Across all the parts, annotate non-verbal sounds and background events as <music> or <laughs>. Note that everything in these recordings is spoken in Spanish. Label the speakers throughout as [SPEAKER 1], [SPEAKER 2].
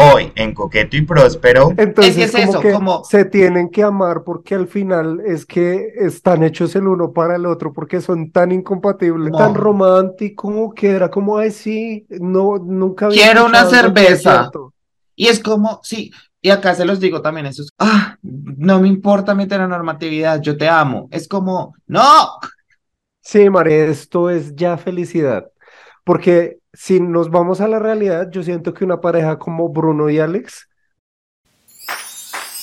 [SPEAKER 1] Hoy en Coqueto y Próspero.
[SPEAKER 2] Entonces, es, eso, como se tienen que amar porque al final es que están hechos el uno para el otro porque son tan incompatibles, tan romántico que era como, ay, sí, no, nunca
[SPEAKER 1] había Quiero una cerveza. Y es como, sí, y acá se los digo también, eso es, ah, no me importa mi normatividad, yo te amo. Es como, no.
[SPEAKER 2] Sí, María, esto es ya felicidad. Porque si nos vamos a la realidad, yo siento que una pareja como Bruno y Alex.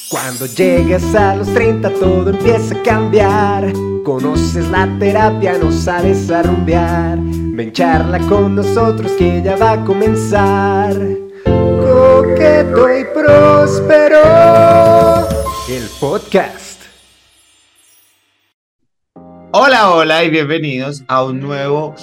[SPEAKER 3] Cuando llegas a los 30 todo empieza a cambiar. Conoces la terapia, no sabes a rumbear. Ven charla con nosotros que ya va a comenzar. Coqueto y próspero. El podcast.
[SPEAKER 1] Hola, hola y bienvenidos a un nuevo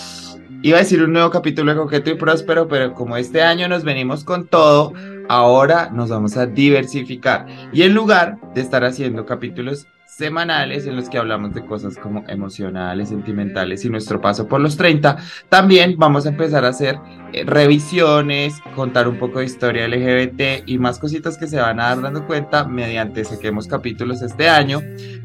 [SPEAKER 1] Iba a decir un nuevo capítulo de Coqueto y Próspero, pero como este año nos venimos con todo, ahora nos vamos a diversificar. Y en lugar de estar haciendo capítulos semanales en los que hablamos de cosas como emocionales, sentimentales y nuestro paso por los 30. También vamos a empezar a hacer eh, revisiones, contar un poco de historia LGBT y más cositas que se van a dar dando cuenta mediante saquemos capítulos este año.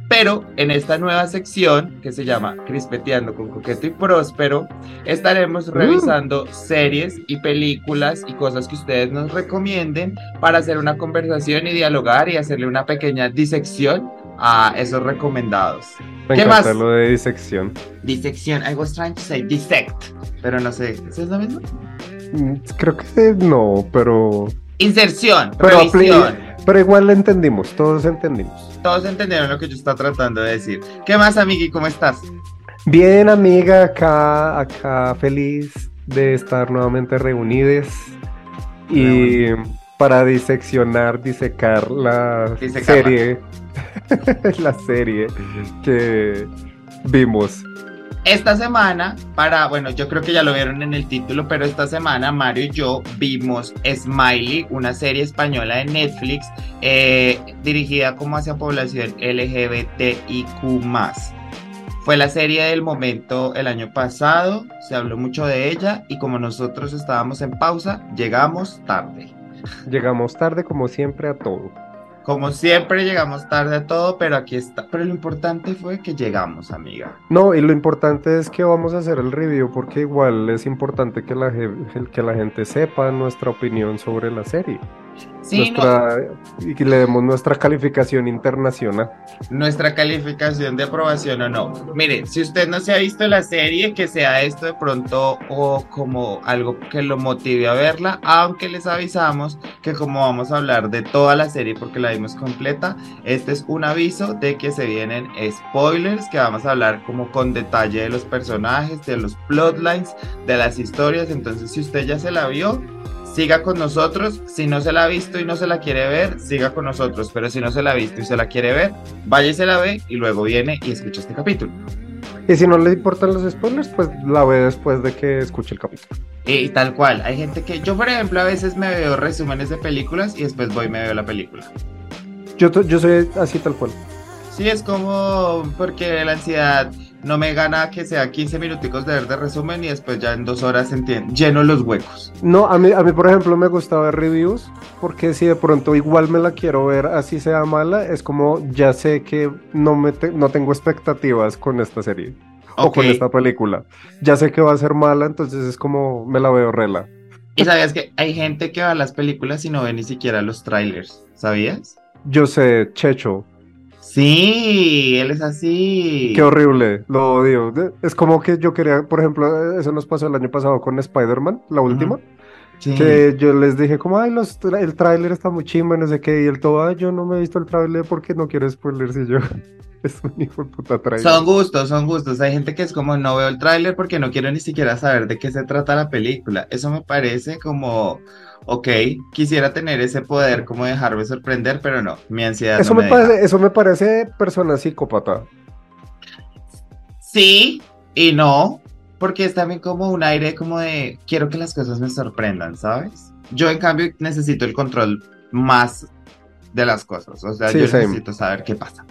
[SPEAKER 1] Pero en esta nueva sección que se llama Crispeteando con Coqueto y Próspero, estaremos uh. revisando series y películas y cosas que ustedes nos recomienden para hacer una conversación y dialogar y hacerle una pequeña disección a esos recomendados.
[SPEAKER 2] Me ¿Qué más? lo de disección.
[SPEAKER 1] Disección, I was trying to say dissect, pero no sé, ¿es lo mismo?
[SPEAKER 2] Mm, creo que no, pero...
[SPEAKER 1] Inserción, pero, revisión.
[SPEAKER 2] Pero igual lo entendimos, todos entendimos.
[SPEAKER 1] Todos entendieron lo que yo estaba tratando de decir. ¿Qué más, amigui? ¿Cómo estás?
[SPEAKER 2] Bien, amiga, acá, acá feliz de estar nuevamente reunidos y para diseccionar, disecar la serie <laughs> la serie que vimos.
[SPEAKER 1] Esta semana, para, bueno, yo creo que ya lo vieron en el título, pero esta semana Mario y yo vimos Smiley, una serie española de Netflix eh, dirigida como hacia población LGBTIQ. Fue la serie del momento el año pasado, se habló mucho de ella y como nosotros estábamos en pausa, llegamos tarde.
[SPEAKER 2] Llegamos tarde como siempre a todo.
[SPEAKER 1] Como siempre llegamos tarde a todo, pero aquí está. Pero lo importante fue que llegamos, amiga.
[SPEAKER 2] No, y lo importante es que vamos a hacer el review porque igual es importante que la, que la gente sepa nuestra opinión sobre la serie. Y que le demos nuestra calificación internacional.
[SPEAKER 1] Nuestra calificación de aprobación o no. Mire, si usted no se ha visto la serie, que sea esto de pronto o como algo que lo motive a verla, aunque les avisamos que como vamos a hablar de toda la serie porque la vimos completa, este es un aviso de que se vienen spoilers, que vamos a hablar como con detalle de los personajes, de los plotlines, de las historias. Entonces, si usted ya se la vio, siga con nosotros. Si no se la ha visto y no se la quiere ver, siga con nosotros. Pero si no se la ha visto y se la quiere ver, vaya y se la ve y luego viene y escucha este capítulo.
[SPEAKER 2] Y si no le importan los spoilers, pues la ve después de que escuche el capítulo.
[SPEAKER 1] Y, tal cual. Hay gente que. Yo, por ejemplo, a veces me veo resúmenes de películas y después voy y me veo la película.
[SPEAKER 2] Yo, yo soy así tal cual.
[SPEAKER 1] Sí, es como porque la ansiedad no me gana que sea 15 minuticos de ver de resumen y después ya en dos horas entiendo, lleno los huecos.
[SPEAKER 2] No, a mí, a mí por ejemplo me gusta ver reviews porque si de pronto igual me la quiero ver así sea mala, es como ya sé que no, me no tengo expectativas con esta serie o con esta película. Ya sé que va a ser mala, entonces es como me la veo rela.
[SPEAKER 1] Y sabías que hay gente que va a las películas y no ve ni siquiera los trailers, ¿sabías?
[SPEAKER 2] Yo sé, Checho,
[SPEAKER 1] Sí, él es así.
[SPEAKER 2] Qué horrible, lo odio. Es como que yo quería, por ejemplo, eso nos pasó el año pasado con Spider-Man, la última. Que yo les dije como, ay, los, el tráiler está muy chimba, no sé qué, y el todo, ay, yo no me he visto el tráiler porque no quiero spoilers y yo, <laughs> es un hijo de puta tráiler.
[SPEAKER 1] Son gustos, son gustos. Hay gente que es como, no veo el tráiler porque no quiero ni siquiera saber de qué se trata la película. Eso me parece como ok, quisiera tener ese poder como dejarme sorprender, pero no, mi ansiedad.
[SPEAKER 2] Eso,
[SPEAKER 1] me,
[SPEAKER 2] parece, eso me parece persona psicópata.
[SPEAKER 1] Sí y no, porque es también como un aire como de quiero que las cosas me sorprendan, ¿sabes? Yo en cambio necesito el control más de las cosas, o sea, yo necesito saber qué pasa.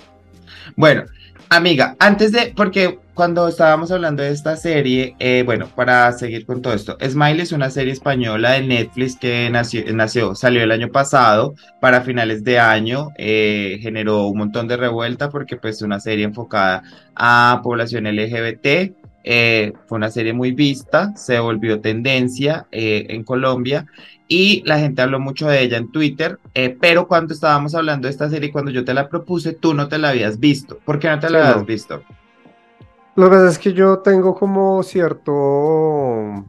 [SPEAKER 1] Bueno, amiga, antes de, porque cuando estábamos hablando de esta serie, eh, bueno, para seguir con todo esto, Smile es una serie española de Netflix que nació, nació salió el año pasado, para finales de año, eh, generó un montón de revuelta porque pues es una serie enfocada a población LGBT, eh, fue una serie muy vista, se volvió tendencia en Colombia y la gente habló mucho de ella en Twitter, pero cuando estábamos hablando de esta serie, cuando yo te la propuse, tú no te la habías visto. ¿Por qué no te la habías visto?
[SPEAKER 2] Lo que pasa es que yo tengo como cierto,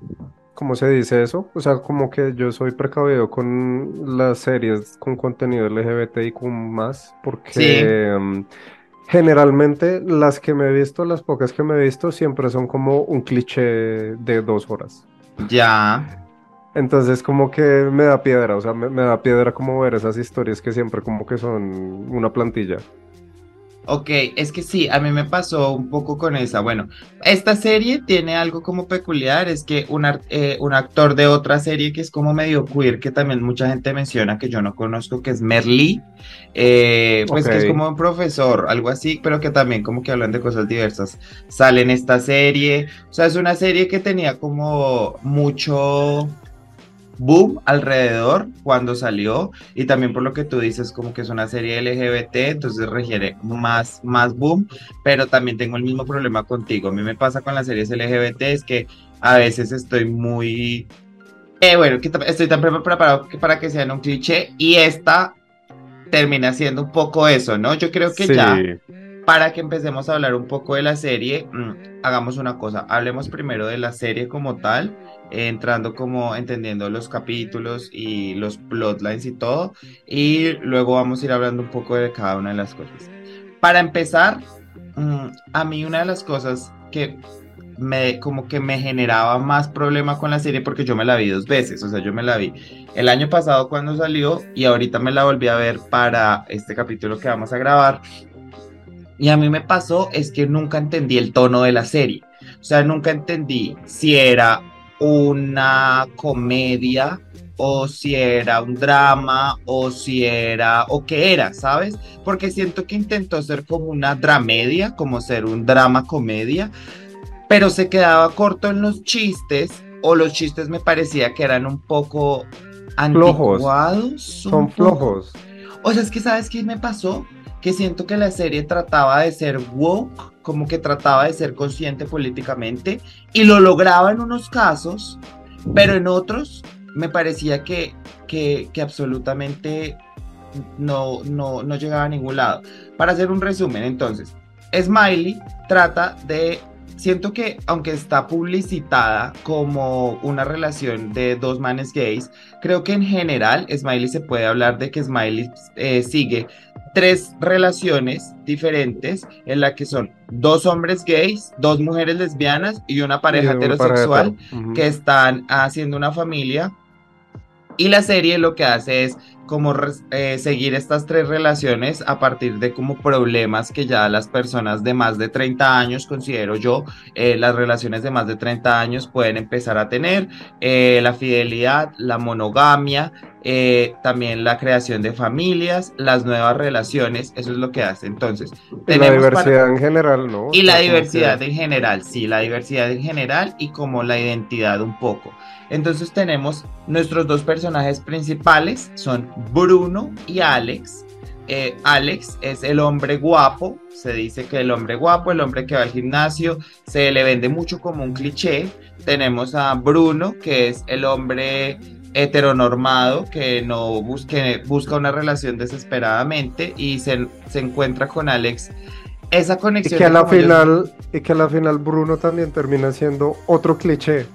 [SPEAKER 2] ¿cómo se dice eso? O sea, como que yo soy precavido con las series con contenido LGBT y con más, porque mm, generalmente las que me he visto, las pocas que me he visto, siempre son como un cliché de dos horas.
[SPEAKER 1] Ya.
[SPEAKER 2] Entonces como que me da piedra, o sea, me, me da piedra como ver esas historias que siempre como que son una plantilla.
[SPEAKER 1] Ok, es que sí, a mí me pasó un poco con esa. Bueno, esta serie tiene algo como peculiar, es que un, eh, un actor de otra serie que es como medio queer, que también mucha gente menciona, que yo no conozco, que es Merly, eh, pues que es como un profesor, algo así, pero que también como que hablan de cosas diversas. Sale en esta serie, o sea, es una serie que tenía como mucho boom alrededor cuando salió y también por lo que tú dices como que es una serie LGBT, entonces requiere más, más boom, pero también tengo el mismo problema contigo. A mí me pasa con las series LGBT es que a veces estoy muy... Eh, bueno, que estoy tan preparado que para que sean un cliché y esta termina siendo un poco eso, ¿no? Yo creo que ya para que empecemos a hablar un poco de la serie, mm, hagamos una cosa, hablemos primero de la serie como tal entrando como entendiendo los capítulos y los plotlines y todo, y luego vamos a ir hablando un poco de cada una de las cosas. Para empezar, mm, a mí una de las cosas que me como que me generaba más problema con la serie porque yo me la vi dos veces, o sea, yo me la vi el año pasado cuando salió y ahorita me la volví a ver para este capítulo que vamos a grabar. Y a mí me pasó es que nunca entendí el tono de la serie. O sea, nunca entendí si era una comedia o si era un drama o si era o qué era, ¿sabes? Porque siento que intentó ser como una dramedia, como ser un drama comedia, pero se quedaba corto en los chistes o los chistes me parecía que eran un poco anticuados.
[SPEAKER 2] Son flojos.
[SPEAKER 1] O sea, es que ¿sabes qué me pasó? Que siento que la serie trataba de ser woke como que trataba de ser consciente políticamente y lo lograba en unos casos, pero en otros me parecía que, que, absolutamente no, no, no llegaba a ningún lado. Para hacer un resumen, entonces, Smiley trata de siento que aunque está publicitada como una relación de dos manes gays, creo que en general Smiley se puede hablar de que Smiley eh, sigue tres relaciones diferentes en la que son dos hombres gays, dos mujeres lesbianas y una pareja heterosexual que están haciendo una familia. Y la serie lo que hace es como eh, seguir estas tres relaciones a partir de como problemas que ya las personas de más de 30 años, considero yo, eh, las relaciones de más de 30 años pueden empezar a tener, eh, la fidelidad, la monogamia, también la creación de familias, las nuevas relaciones, eso es lo que hace. Entonces,
[SPEAKER 2] la diversidad en general, ¿no?
[SPEAKER 1] Y la diversidad en general, sí, la diversidad en general y como la identidad un poco. Entonces tenemos nuestros dos personajes principales, son Bruno y Alex. Eh, Alex es el hombre guapo, se dice que el hombre guapo, el hombre que va al gimnasio, se le vende mucho como un cliché. Tenemos a Bruno, que es el hombre heteronormado que no busque, busca una relación desesperadamente y se, encuentra con Alex. Esa conexión.
[SPEAKER 2] Y que, a la final, y que a la final Bruno también termina siendo otro cliché.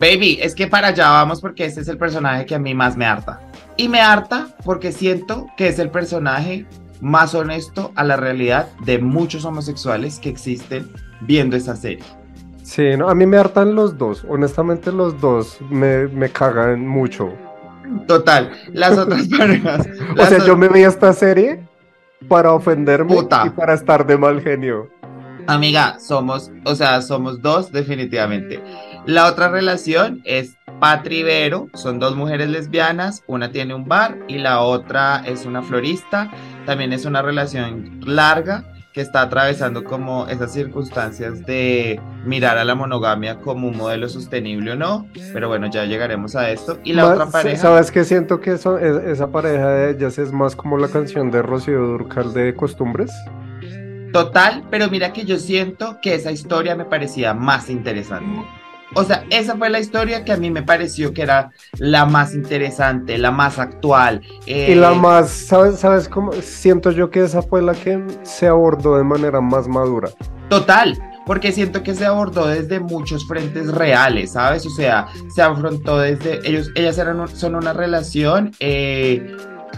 [SPEAKER 1] Baby, es que para allá vamos porque este es el personaje que a mí más me harta. Y me harta porque siento que es el personaje más honesto a la realidad de muchos homosexuales que existen viendo esa serie.
[SPEAKER 2] Sí, no, a mí me hartan los dos. Honestamente, los dos me, me cagan mucho.
[SPEAKER 1] Total, las <laughs> otras parejas.
[SPEAKER 2] o sea, yo me vi esta serie para ofenderme y para estar de mal genio.
[SPEAKER 1] Amiga, somos, o sea, somos dos definitivamente. La otra relación es Patri Vero, son dos mujeres lesbianas, una tiene un bar y la otra es una florista, también es una relación larga que está atravesando como esas circunstancias de mirar a la monogamia como un modelo sostenible o no, pero bueno, ya llegaremos a esto. Y la otra pareja...
[SPEAKER 2] ¿Sabes qué? Siento que eso, esa pareja de ellas es más como la canción de Rocío Durcal de Costumbres.
[SPEAKER 1] Total, pero mira que yo siento que esa historia me parecía más interesante. O sea, esa fue la historia que a mí me pareció que era la más interesante, la más actual.
[SPEAKER 2] Y la eh, más, ¿sabes, ¿sabes cómo? Siento yo que esa fue la que se abordó de manera más madura.
[SPEAKER 1] Total, porque siento que se abordó desde muchos frentes reales, ¿sabes? O sea, se afrontó desde, ellos, ellas eran, son una relación eh,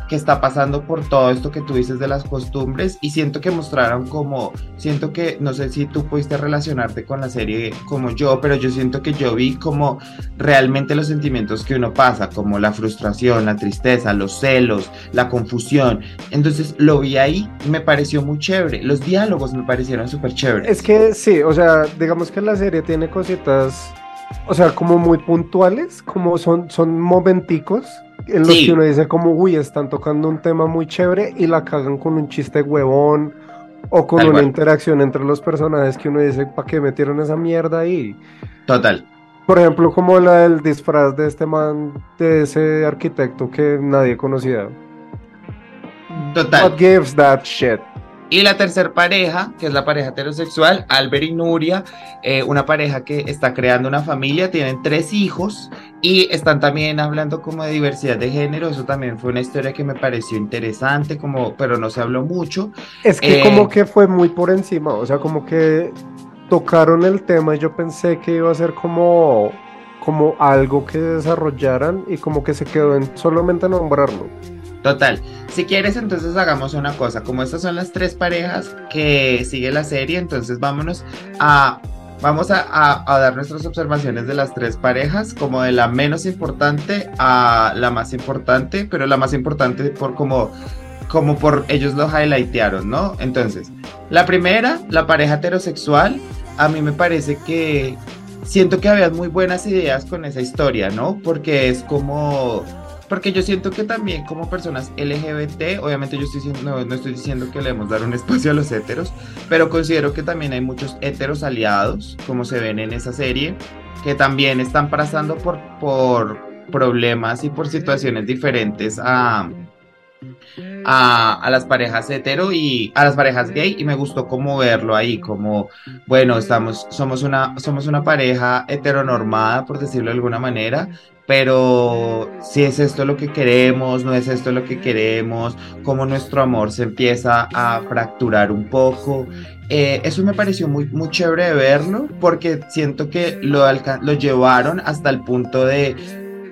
[SPEAKER 1] que está pasando por todo esto que tú dices de las costumbres y siento que mostraron como, siento que, no sé si tú pudiste relacionarte con la serie como yo, pero yo siento que yo vi como realmente los sentimientos que uno pasa, como la frustración, la tristeza, los celos, la confusión. Entonces lo vi ahí, me pareció muy chévere. Los diálogos me parecieron súper chéveres.
[SPEAKER 2] Es que sí, o sea, digamos que la serie tiene cositas, o sea, como muy puntuales, como son, son momenticos en los que uno dice como, uy, están tocando un tema muy chévere y la cagan con un chiste huevón o con una interacción entre los personajes que uno dice, ¿para qué metieron esa mierda ahí?
[SPEAKER 1] Total.
[SPEAKER 2] Por ejemplo, como la del disfraz de este man, de ese arquitecto que nadie conocía.
[SPEAKER 1] Total.
[SPEAKER 2] What gives that shit?
[SPEAKER 1] Y la tercera pareja, que es la pareja heterosexual, Albert y Nuria, eh, una pareja que está creando una familia, tienen tres hijos y están también hablando como de diversidad de género. Eso también fue una historia que me pareció interesante, como, pero no se habló mucho.
[SPEAKER 2] Es que como eh, que fue muy por encima, o sea, como que tocaron el tema y yo pensé que iba a ser como, como algo que desarrollaran y como que se quedó en solamente nombrarlo.
[SPEAKER 1] Total. Si quieres, entonces hagamos una cosa. Como estas son las tres parejas que sigue la serie, entonces vámonos a. Vamos a, dar nuestras observaciones de las tres parejas, como de la menos importante a la más importante, pero la más importante por como, como por ellos lo highlightearon, ¿no? Entonces, la primera, la pareja heterosexual, a mí me parece que siento que había muy buenas ideas con esa historia, ¿no? Porque es como porque yo siento que también como personas LGBT, obviamente yo estoy diciendo, no, estoy diciendo que le debemos dar un espacio a los heteros, pero considero que también hay muchos heteros aliados, como se ven en esa serie, que también están pasando por, por problemas y por situaciones diferentes a, a, a, las parejas hetero y a las parejas gay y me gustó como verlo ahí, como, bueno, estamos, somos una, somos una pareja heteronormada, por decirlo de alguna manera, pero si es esto lo que queremos, no es esto lo que queremos, cómo nuestro amor se empieza a fracturar un poco. Eh, eso me pareció muy, muy chévere verlo porque siento que lo, lo llevaron hasta el punto de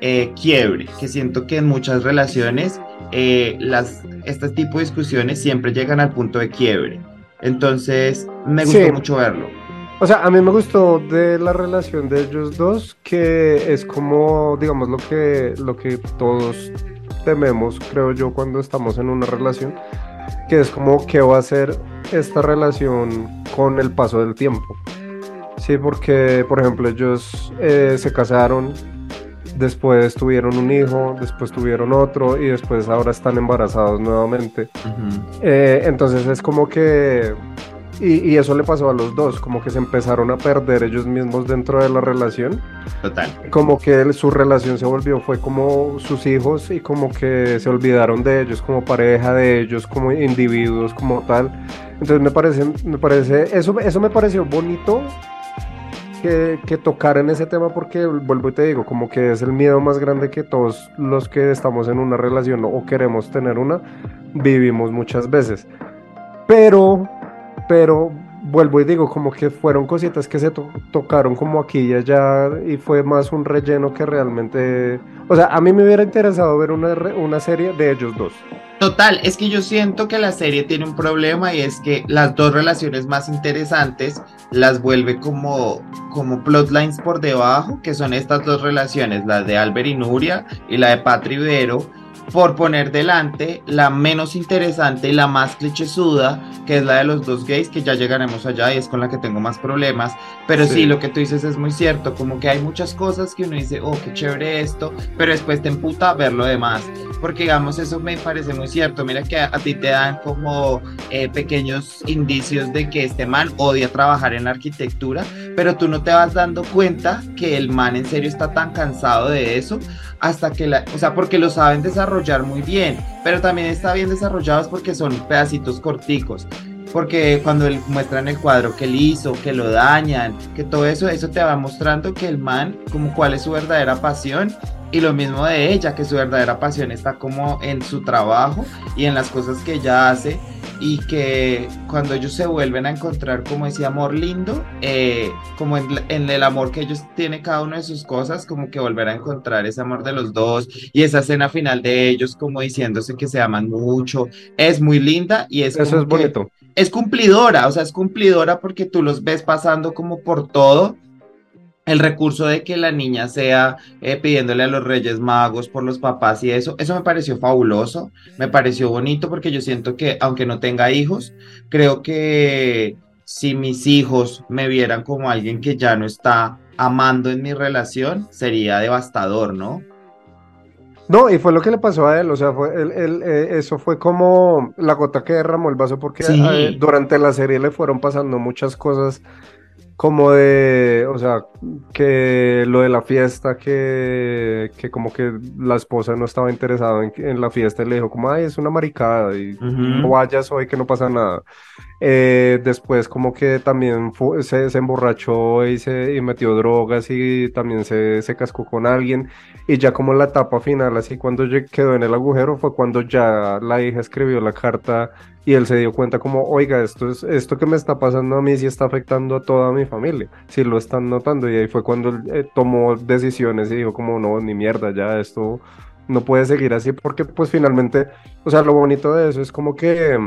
[SPEAKER 1] eh, quiebre, que siento que en muchas relaciones eh, las, este tipo de discusiones siempre llegan al punto de quiebre. Entonces, me gustó mucho verlo.
[SPEAKER 2] O sea, a mí me gustó de la relación de ellos dos, que es como, digamos, lo que, lo que todos tememos, creo yo, cuando estamos en una relación, que es como qué va a ser esta relación con el paso del tiempo. Sí, porque, por ejemplo, ellos eh, se casaron, después tuvieron un hijo, después tuvieron otro y después ahora están embarazados nuevamente. Eh, entonces es como que y, eso le pasó a los dos, como que se empezaron a perder ellos mismos dentro de la relación.
[SPEAKER 1] Total.
[SPEAKER 2] Como que su relación se volvió, fue como sus hijos y como que se olvidaron de ellos como pareja, de ellos como individuos, como tal. Entonces me parece, me parece, eso, eso me pareció bonito que, que tocar en ese tema porque vuelvo y te digo, como que es el miedo más grande que todos los que estamos en una relación o queremos tener una, vivimos muchas veces. Pero pero vuelvo y digo, como que fueron cositas que se tocaron como aquí y allá y fue más un relleno que realmente... O sea, a mí me hubiera interesado ver una, una serie de ellos dos.
[SPEAKER 1] Total, es que yo siento que la serie tiene un problema y es que las dos relaciones más interesantes las vuelve como, como plotlines por debajo, que son estas dos relaciones, la de Albert y Nuria y la de Patri Vero por poner delante la menos interesante y la más clichésuda, que es la de los dos gays, que ya llegaremos allá y es con la que tengo más problemas. Pero sí. lo que tú dices es muy cierto, como que hay muchas cosas que uno dice, oh, qué chévere esto, pero después te emputa ver lo demás. Porque digamos, eso me parece muy cierto. Mira que a, ti te dan como eh, pequeños indicios de que este man odia trabajar en la arquitectura, pero tú no te vas dando cuenta que el man en serio está tan cansado de eso hasta que la, o sea, porque lo saben desarrollar muy bien, pero también está bien desarrollados porque son pedacitos corticos. Porque cuando él muestran el cuadro que él hizo, que lo dañan, que todo eso, eso te va mostrando que el man, como cuál es su verdadera pasión y lo mismo de ella, que su verdadera pasión está como en su trabajo y en las cosas que ella hace y que cuando ellos se vuelven a encontrar como ese amor lindo, eh, como en, el amor que ellos tienen cada uno de sus cosas, como que volver a encontrar ese amor de los dos y esa escena final de ellos como diciéndose que se aman mucho, es muy linda y es...
[SPEAKER 2] Eso es bonito.
[SPEAKER 1] Es cumplidora, o sea, es cumplidora porque tú los ves pasando como por todo el recurso de que la niña sea eh, pidiéndole a los Reyes Magos por los papás y eso, eso me pareció fabuloso, me pareció bonito porque yo siento que aunque no tenga hijos, creo que si mis hijos me vieran como alguien que ya no está amando en mi relación, sería devastador, ¿no?
[SPEAKER 2] No, y fue lo que le pasó a él, o sea, fue eh, eso fue como la gota que derramó el vaso porque eh, durante la serie le fueron pasando muchas cosas como de, o sea, que lo de la fiesta, que, que como que la esposa no estaba interesada en, la fiesta y le dijo como, ay, es una maricada y no vayas hoy que no pasa nada. Eh, después como que también se, se, emborrachó y, se, y metió drogas y también se, se, cascó con alguien. Y ya como en la etapa final, así cuando quedó en el agujero, fue cuando ya la hija escribió la carta y él se dio cuenta como, oiga, esto, es, esto que me está pasando a mí sí está afectando a toda mi familia, sí lo están notando. Y ahí fue cuando eh, tomó decisiones y dijo como, no, ni mierda, ya esto no puede seguir así porque pues finalmente, o sea, lo bonito de eso es como que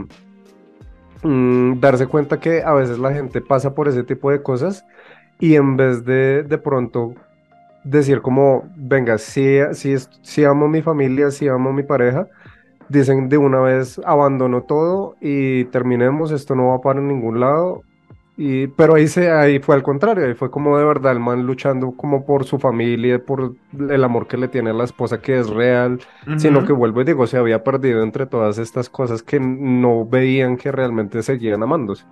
[SPEAKER 2] Mm, darse cuenta que a veces la gente pasa por ese tipo de cosas y en vez de de pronto decir como, venga, si, si, si amo mi familia, si amo mi pareja, dicen de una vez abandono todo y terminemos, esto no va para ningún lado, y, pero ahí, se, ahí fue al contrario, ahí fue como de verdad el man luchando como por su familia, por el amor que le tiene a la esposa que es real, sino que vuelvo y digo, se había perdido entre todas estas cosas que no veían que realmente seguían amándose.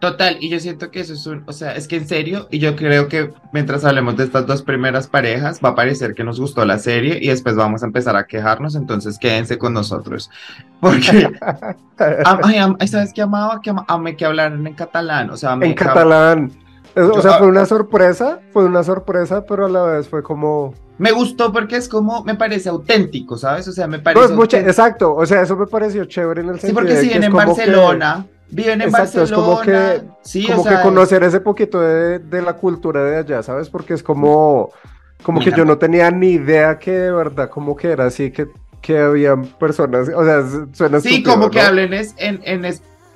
[SPEAKER 1] Total, y yo siento que eso es un, o sea, es que en serio, y yo creo que mientras hablemos de estas dos primeras parejas, va a parecer que nos gustó la serie y después vamos a empezar a quejarnos, entonces quédense con nosotros. Porque, <laughs> ay, ¿sabes qué amaba? Que amé que hablaran en catalán, o sea,
[SPEAKER 2] en catalán. O sea, fue una sorpresa, fue una sorpresa, pero a la vez fue como...
[SPEAKER 1] Me gustó porque es como, me parece auténtico, ¿sabes? O sea, me parece...
[SPEAKER 2] Pues exacto, o sea, eso me pareció chévere en el
[SPEAKER 1] sentido Sí, porque si en Barcelona... Viven en Barcelona. Es como
[SPEAKER 2] que, sí, como que conocer ese poquito de, de, la cultura de allá, ¿sabes? Porque es como, como que yo no tenía ni idea que de verdad como que era así, que, que había personas, o sea, suena
[SPEAKER 1] Sí, como que hablen es, en, en,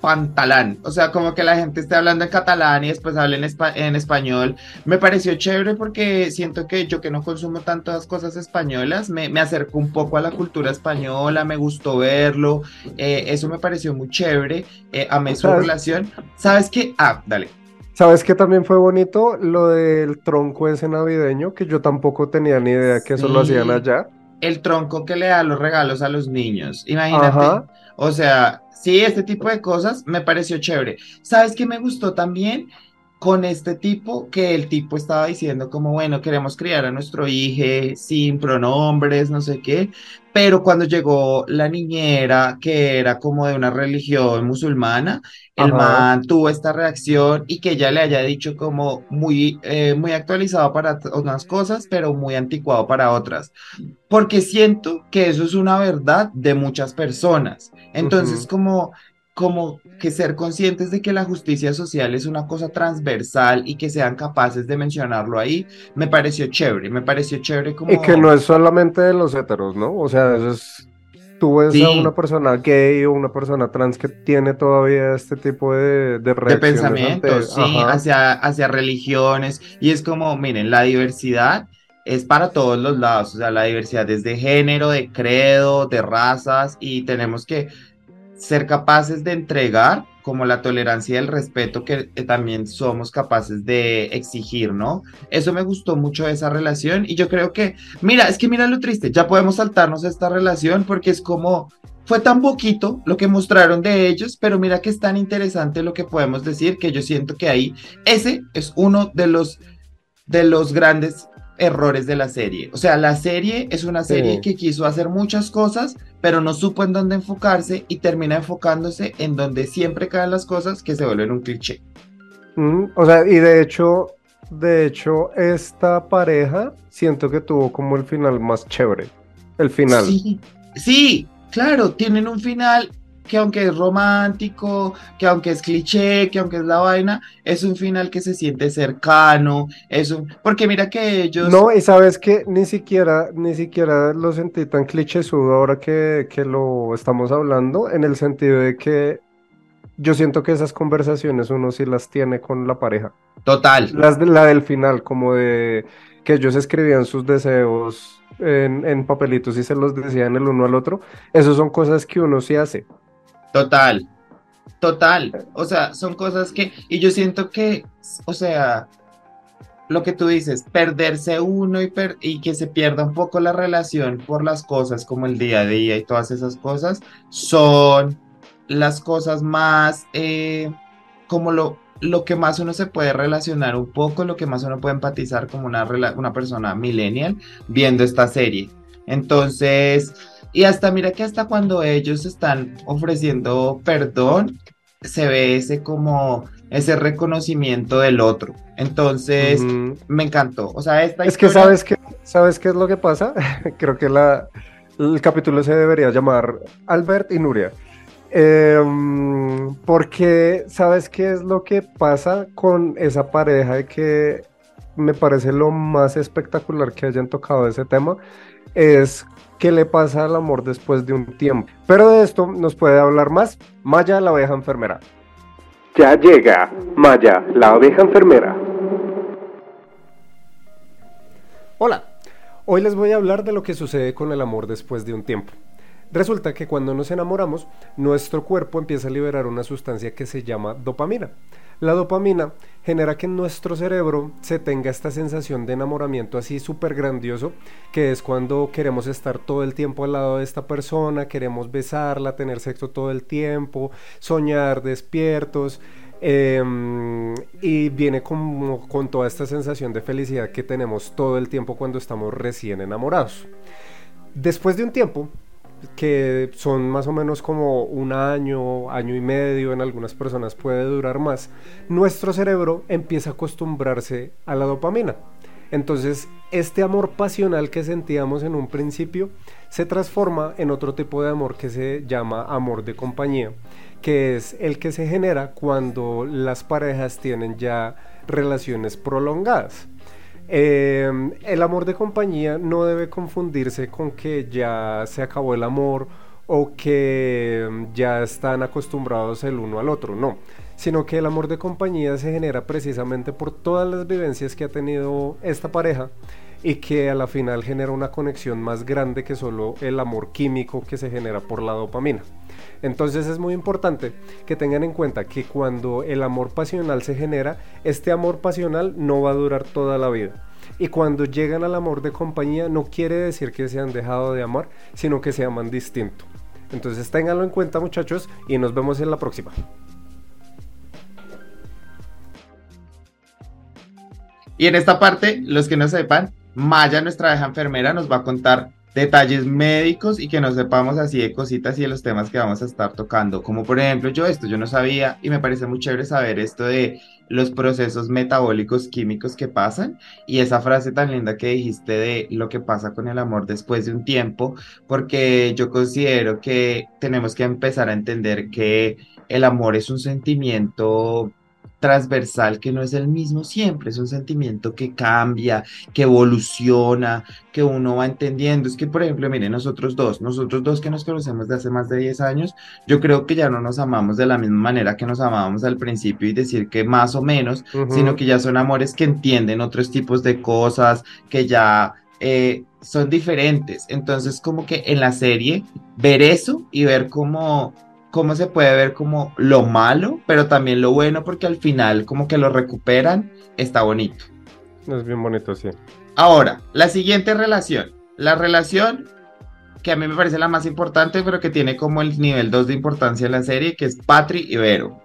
[SPEAKER 1] pantalán, o sea, como que la gente esté hablando en catalán y después hable en, español, me pareció chévere porque siento que yo que no consumo tantas cosas españolas, me, me acerco un poco a la cultura española, me gustó verlo, eh, eso me pareció muy chévere, eh, amé su relación, ¿sabes qué? Ah, dale.
[SPEAKER 2] ¿Sabes qué también fue bonito? Lo del tronco ese navideño, que yo tampoco tenía ni idea que eso lo hacían allá.
[SPEAKER 1] El tronco que le da los regalos a los niños, imagínate. O sea, Sí, este tipo de cosas me pareció chévere. ¿Sabes qué me gustó también? Con este tipo, que el tipo estaba diciendo como, bueno, queremos criar a nuestro hijo sin pronombres, no sé qué, pero cuando llegó la niñera, que era como de una religión musulmana, el man tuvo esta reacción y que ella le haya dicho como muy, eh, muy actualizado para unas cosas, pero muy anticuado para otras. Porque siento que eso es una verdad de muchas personas. Entonces, como, como que ser conscientes de que la justicia social es una cosa transversal y que sean capaces de mencionarlo ahí, me pareció chévere, me pareció chévere como...
[SPEAKER 2] Y que no es solamente de los heteros, ¿no? O sea, eso es... Tú ves a una persona gay o una persona trans que tiene todavía este tipo de, de,
[SPEAKER 1] de pensamientos, sí, hacia, hacia religiones. Y es como, miren, la diversidad es para todos los lados, o sea, la diversidad es de género, de credo, de razas y tenemos que ser capaces de entregar como la tolerancia y el respeto que eh, también somos capaces de exigir, ¿no? Eso me gustó mucho esa relación y yo creo que, mira, es que mira lo triste, ya podemos saltarnos esta relación porque es como, fue tan poquito lo que mostraron de ellos, pero mira que es tan interesante lo que podemos decir que yo siento que ahí ese es uno de los de los grandes errores de la serie. O sea, la serie es una serie que quiso hacer muchas cosas, pero no supo en dónde enfocarse y termina enfocándose en donde siempre caen las cosas que se vuelven un cliché.
[SPEAKER 2] Mm, o sea, y de hecho, de hecho, esta pareja siento que tuvo como el final más chévere. El final.
[SPEAKER 1] Sí, sí, claro, tienen un final que aunque es romántico, que aunque es cliché, que aunque es la vaina, es un final que se siente cercano, es un... Porque mira que ellos...
[SPEAKER 2] No, y sabes que ni siquiera, ni siquiera lo sentí tan clichésudo ahora que, que lo estamos hablando, en el sentido de que yo siento que esas conversaciones uno sí las tiene con la pareja.
[SPEAKER 1] Total.
[SPEAKER 2] Las de, la del final, como de que ellos escribían sus deseos en, en papelitos y se los decían el uno al otro. Esas son cosas que uno sí hace.
[SPEAKER 1] Total, total. O sea, son cosas que, y yo siento que, o sea, lo que tú dices, perderse uno y, que se pierda un poco la relación por las cosas como el día a día y todas esas cosas, son las cosas más, eh, como lo, lo que más uno se puede relacionar un poco, lo que más uno puede empatizar como una, una persona millennial viendo esta serie. Entonces, y hasta mira que hasta cuando ellos están ofreciendo perdón, se ve ese como ese reconocimiento del otro. Entonces, me encantó. O sea, esta
[SPEAKER 2] Es que sabes que sabes qué es lo que pasa? <laughs> Creo que la, el capítulo se debería llamar Albert y Nuria. Em, porque sabes qué es lo que pasa con esa pareja de que me parece lo más espectacular que hayan tocado ese tema es qué le pasa al amor después de un tiempo. Pero de esto nos puede hablar más Maya, la oveja enfermera. Ya llega Maya, la oveja enfermera. Hola, hoy les voy a hablar de lo que sucede con el amor después de un tiempo. Resulta que cuando nos enamoramos, nuestro cuerpo empieza a liberar una sustancia que se llama dopamina. La dopamina genera que en nuestro cerebro se tenga esta sensación de enamoramiento así súper grandioso, que es cuando queremos estar todo el tiempo al lado de esta persona, queremos besarla, tener sexo todo el tiempo, soñar despiertos. Em, y viene como con toda esta sensación de felicidad que tenemos todo el tiempo cuando estamos recién enamorados. Después de un tiempo, que son más o menos como un año, año y medio, en algunas personas puede durar más, nuestro cerebro empieza a acostumbrarse a la dopamina. Entonces, este amor pasional que sentíamos en un principio se transforma en otro tipo de amor que se llama amor de compañía, que es el que se genera cuando las parejas tienen ya relaciones prolongadas. Em, el amor de compañía no debe confundirse con que ya se acabó el amor o que em, ya están acostumbrados el uno al otro, no, sino que el amor de compañía se genera precisamente por todas las vivencias que ha tenido esta pareja y que a la final genera una conexión más grande que solo el amor químico que se genera por la dopamina. Entonces es muy importante que tengan en cuenta que cuando el amor pasional se genera, este amor pasional no va a durar toda la vida. Y cuando llegan al amor de compañía no quiere decir que se han dejado de amar, sino que se aman distinto. Entonces ténganlo en cuenta muchachos y nos vemos en la próxima.
[SPEAKER 1] Y en esta parte, los que no sepan, Maya, nuestra abeja enfermera, nos va a contar detalles médicos y que no sepamos así de cositas y de los temas que vamos a estar tocando. Como por ejemplo, yo esto, yo no sabía y me parece muy chévere saber esto de los procesos metabólicos químicos que pasan y esa frase tan linda que dijiste de lo que pasa con el amor después de un tiempo, porque yo considero que tenemos que empezar a entender que el amor es un sentimiento transversal que no es el mismo siempre, es un sentimiento que cambia, que evoluciona, que uno va entendiendo. Es que, por ejemplo, miren, nosotros dos, nosotros dos que nos conocemos de hace más de 10 años, yo creo que ya no nos amamos de la misma manera que nos amábamos al principio y decir que más o menos, sino que ya son amores que entienden otros tipos de cosas, que ya... Eh, son diferentes. Entonces, como que en la serie, ver eso y ver cómo cómo se puede ver como lo malo, pero también lo bueno, porque al final como que lo recuperan, está bonito.
[SPEAKER 2] Es bien bonito, sí.
[SPEAKER 1] Ahora, la siguiente relación. La relación que a mí me parece la más importante, pero que tiene como el nivel 2 de importancia en la serie, que es Patri y Vero.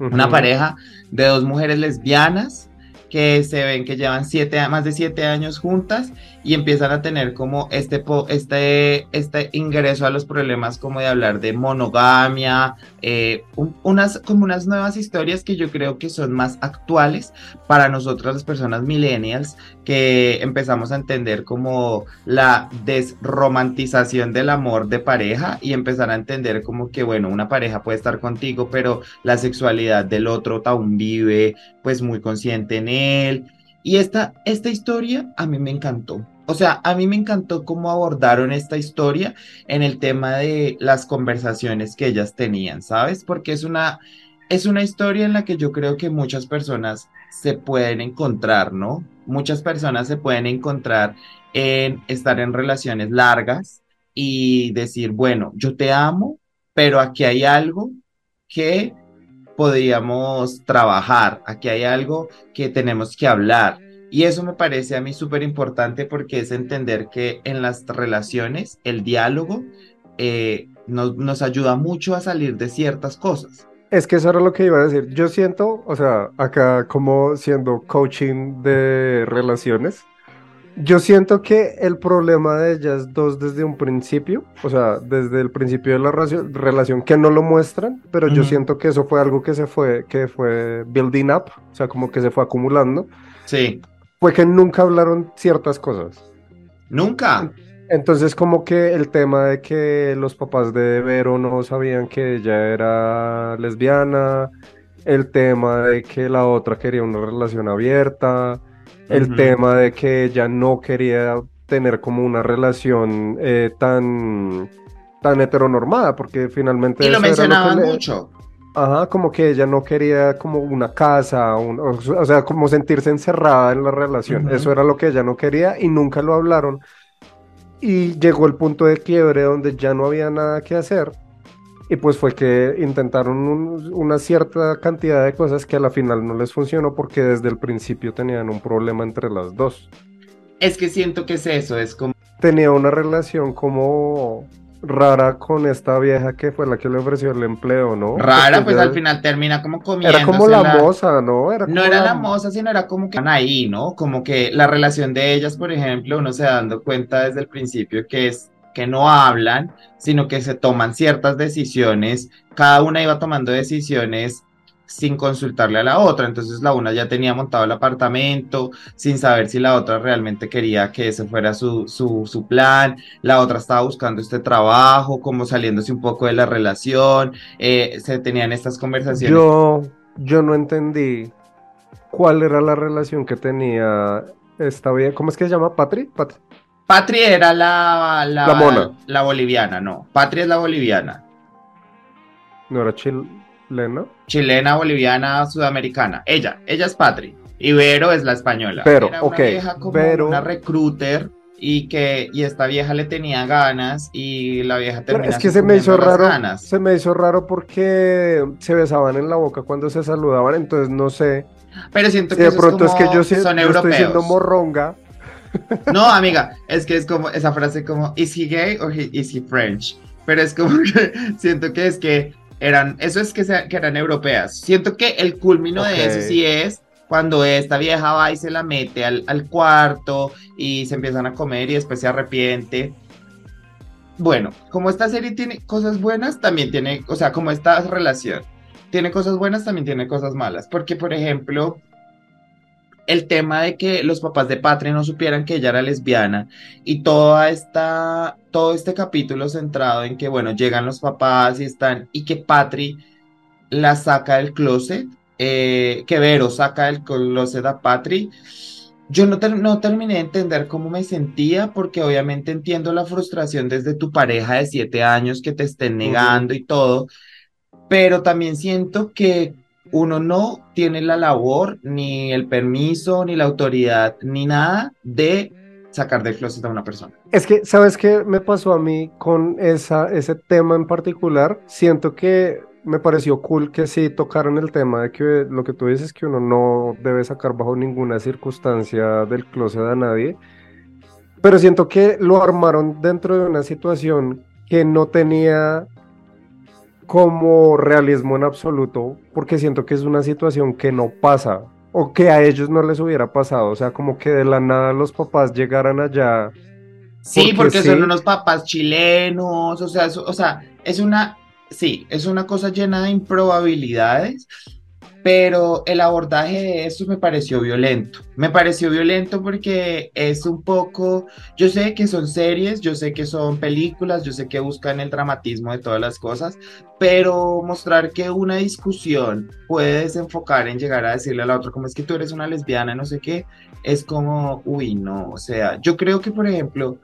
[SPEAKER 1] Una pareja de dos mujeres lesbianas que se ven que llevan siete, más de siete años juntas y empiezan a tener como este, este, este ingreso a los problemas como de hablar de monogamia, eh, unas, como unas nuevas historias que yo creo que son más actuales para nosotras las personas millennials que empezamos a entender como la desromantización del amor de pareja y empezar a entender como que bueno, una pareja puede estar contigo, pero la sexualidad del otro aún vive pues muy consciente en él y esta, esta historia a mí me encantó. O sea, a mí me encantó cómo abordaron esta historia en el tema de las conversaciones que ellas tenían, ¿sabes? Porque es una, es una historia en la que yo creo que muchas personas se pueden encontrar, ¿no? Muchas personas se pueden encontrar en estar en relaciones largas y decir, bueno, yo te amo, pero aquí hay algo que podríamos trabajar, aquí hay algo que tenemos que hablar. Y eso me parece a mí súper importante porque es entender que en las relaciones el diálogo eh, nos, nos ayuda mucho a salir de ciertas cosas.
[SPEAKER 2] Es que eso era lo que iba a decir. Yo siento, o sea, acá como siendo coaching de relaciones, yo siento que el problema de ellas dos desde un principio, o sea, desde el principio de la relación, que no lo muestran, pero yo siento que eso fue algo que se fue, que fue building up, o sea, como que se fue acumulando.
[SPEAKER 1] Sí.
[SPEAKER 2] Fue que nunca hablaron ciertas cosas.
[SPEAKER 1] Nunca.
[SPEAKER 2] Entonces, como que el tema de que los papás de Vero no sabían que ella era lesbiana, el tema de que la otra quería una relación abierta, el tema de que ella no quería tener como una relación eh, tan, tan heteronormada, porque finalmente...
[SPEAKER 1] Y lo mencionaban mucho.
[SPEAKER 2] Ajá, como que ella no quería como una casa, o, sea, como sentirse encerrada en la relación. Eso era lo que ella no quería y nunca lo hablaron. Y llegó el punto de quiebre donde ya no había nada que hacer y pues fue que intentaron una cierta cantidad de cosas que a la final no les funcionó porque desde el principio tenían un problema entre las dos.
[SPEAKER 1] Es que siento que es eso, es como...
[SPEAKER 2] Tenía una relación como rara con esta vieja que fue la que le ofreció el empleo, ¿no?
[SPEAKER 1] Rara, pues al final termina como comiendo.
[SPEAKER 2] Era como la, moza, ¿no?
[SPEAKER 1] Era no era la... moza, sino era como que ahí, ¿no? Como que la relación de ellas, por ejemplo, uno se da dando cuenta desde el principio que es que no hablan, sino que se toman ciertas decisiones, cada una iba tomando decisiones sin consultarle a la otra, entonces la una ya tenía montado el apartamento sin saber si la otra realmente quería que ese fuera su, su, plan, la otra estaba buscando este trabajo, como saliéndose un poco de la relación, eh, se tenían estas conversaciones.
[SPEAKER 2] Yo, yo no entendí cuál era la relación que tenía esta bien, ¿cómo es que se llama? ¿Patri? ¿Patri?
[SPEAKER 1] Patri era la, la, boliviana, no. Patri es la boliviana.
[SPEAKER 2] ¿No era chilena?
[SPEAKER 1] Chilena, boliviana, sudamericana. Ella, ella es Patri. Y Vero es la española.
[SPEAKER 2] Pero,
[SPEAKER 1] era
[SPEAKER 2] una
[SPEAKER 1] vieja como una recruiter y que y esta vieja le tenía ganas y la vieja terminó
[SPEAKER 2] es que se me hizo raro se me hizo raro porque se besaban en la boca cuando se saludaban entonces no sé
[SPEAKER 1] pero siento que
[SPEAKER 2] de pronto es, que yo, son yo estoy siendo morronga
[SPEAKER 1] no, amiga, es que es como esa frase como, ¿is he gay o is he French? Pero es como <laughs> que siento que es que eran, eso es que, que eran europeas. Siento que el culmino de eso sí es cuando esta vieja va y se la mete al, al, cuarto y se empiezan a comer y después se arrepiente. Bueno, como esta serie tiene cosas buenas, también tiene, o sea, como esta relación tiene cosas buenas, también tiene cosas malas. Porque, por ejemplo, el tema de que los papás de Patria no supieran que ella era lesbiana y toda esta, todo este capítulo centrado en que, bueno, llegan los papás y están, y que Patri la saca del closet eh, que Vero saca el closet a Patri, yo no, no terminé de entender cómo me sentía, porque obviamente entiendo la frustración desde tu pareja de siete años que te estén negando y todo, pero también siento que uno no tiene la labor, ni el permiso, ni la autoridad, ni nada de sacar del closet a una persona.
[SPEAKER 2] Es que, ¿sabes qué me pasó a mí con esa, ese tema en particular? Siento que me pareció cool que sí tocaron el tema de que lo que tú dices que uno no debe sacar bajo ninguna circunstancia del closet a nadie, pero siento que lo armaron dentro de una situación que no tenía como realismo en absoluto, porque siento que es una situación que no pasa o que a ellos no les hubiera pasado, o sea, como que de la nada los papás llegaran allá.
[SPEAKER 1] Sí, porque, son unos papás chilenos, o sea, o sea, es una sí, es una cosa llena de improbabilidades, pero el abordaje de eso me pareció violento. Me pareció violento porque es un poco, yo sé que son series, yo sé que son películas, yo sé que buscan el dramatismo de todas las cosas, pero mostrar que una discusión puede desenfocar en llegar a decirle a la otra como es que tú eres una lesbiana, no sé qué, es como, uy, no, o sea, yo creo que, por ejemplo,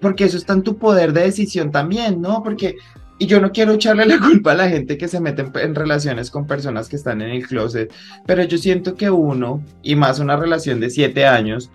[SPEAKER 1] porque eso está en tu poder de decisión también, ¿no? Porque y yo no quiero echarle la culpa a la gente que se mete en, relaciones con personas que están en el closet, pero yo siento que uno, y más una relación de siete años,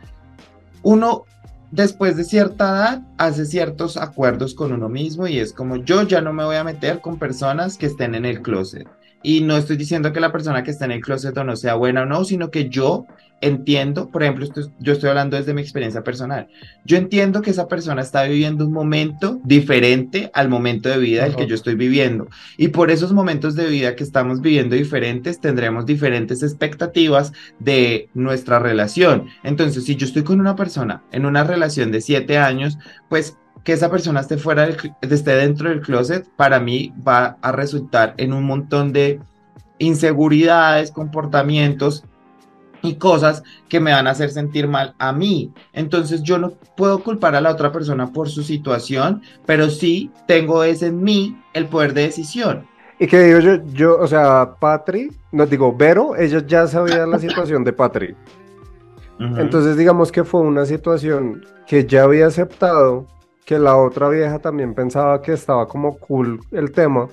[SPEAKER 1] uno después de cierta edad hace ciertos acuerdos con uno mismo y es como yo ya no me voy a meter con personas que estén en el closet. Y no estoy diciendo que la persona que está en el closet o no sea buena o no, sino que yo entiendo, por ejemplo, yo estoy hablando desde mi experiencia personal, yo entiendo que esa persona está viviendo un momento diferente al momento de vida del que yo estoy viviendo. Y por esos momentos de vida que estamos viviendo diferentes, tendremos diferentes expectativas de nuestra relación. Entonces, si yo estoy con una persona en una relación de siete años, pues que esa persona esté fuera del, esté dentro del closet, para mí va a resultar en un montón de inseguridades, comportamientos y cosas que me van a hacer sentir mal a mí. Entonces yo no puedo culpar a la otra persona por su situación, pero sí tengo ese en mí el poder de decisión.
[SPEAKER 2] Y que digo yo, yo, o sea, Patri, no digo, Vero, ella ya sabía la situación de Patri. Entonces digamos que fue una situación que ya había aceptado, que la otra vieja también pensaba que estaba como cool el tema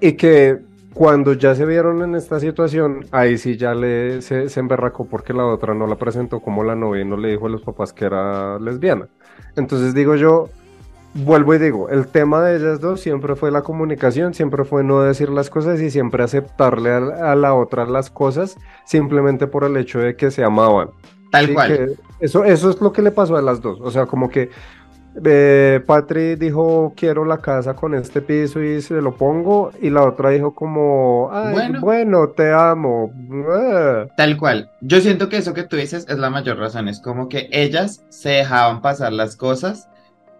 [SPEAKER 2] y que cuando ya se vieron en esta situación, ahí sí ya le se, se, emberracó porque la otra no la presentó como la novia y no le dijo a los papás que era lesbiana. Entonces digo yo, vuelvo y digo, el tema de ellas dos siempre fue la comunicación, siempre fue no decir las cosas y siempre aceptarle a, la otra las cosas simplemente por el hecho de que se amaban.
[SPEAKER 1] Tal cual.
[SPEAKER 2] Eso, eso es lo que le pasó a las dos. O sea, como que eh, Patri dijo quiero la casa con este piso y se lo pongo y la otra dijo como bueno. te amo
[SPEAKER 1] tal cual. Yo siento que eso que tú dices es la mayor razón. Es como que ellas se dejaban pasar las cosas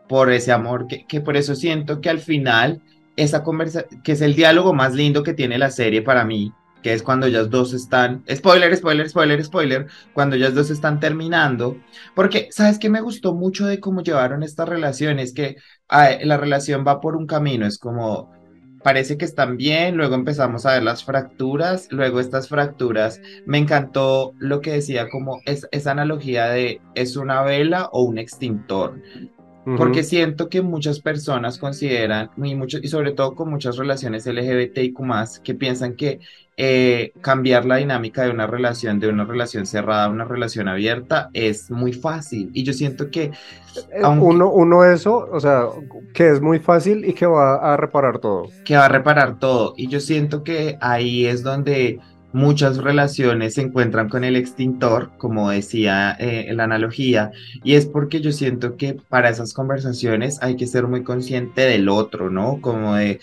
[SPEAKER 1] por ese amor que, que por eso siento que al final esa conversa que es el diálogo más lindo que tiene la serie para mí que es cuando ellas dos están, spoiler, spoiler, spoiler, spoiler, cuando ellas dos están terminando, porque, ¿sabes qué me gustó mucho de cómo llevaron esta relación? Es que la relación va por un camino, es como, parece que están bien, luego empezamos a ver las fracturas, luego estas fracturas, me encantó lo que decía como es, esa analogía de es una vela o un extintor. Porque siento que muchas personas consideran, y, mucho, y sobre todo con muchas relaciones LGBTIQ, que piensan que eh, cambiar la dinámica de una relación, de una relación cerrada a una relación abierta, es muy fácil. Y yo siento que.
[SPEAKER 2] Eh, uno, uno, eso, o sea, que es muy fácil y que va a reparar todo.
[SPEAKER 1] Que va a reparar todo. Y yo siento que ahí es donde muchas relaciones se encuentran con el extintor, como decía eh, la analogía, y es porque yo siento que para esas conversaciones hay que ser muy consciente del otro, ¿no? Como de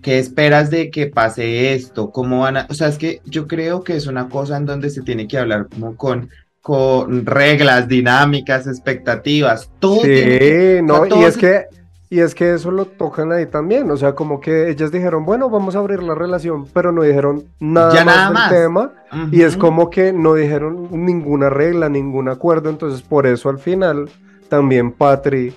[SPEAKER 1] ¿Qué esperas de que pase esto? ¿Cómo van a...? O sea, es que yo creo que es una cosa en donde se tiene que hablar como con, con reglas, dinámicas, expectativas, todo.
[SPEAKER 2] Sí, no, y es que y es que eso lo tocan ahí también, o sea, como que ellas dijeron, bueno, vamos a abrir la relación, pero no dijeron nada más del tema, y es como que no dijeron ninguna regla, ningún acuerdo, entonces por eso al final también Patri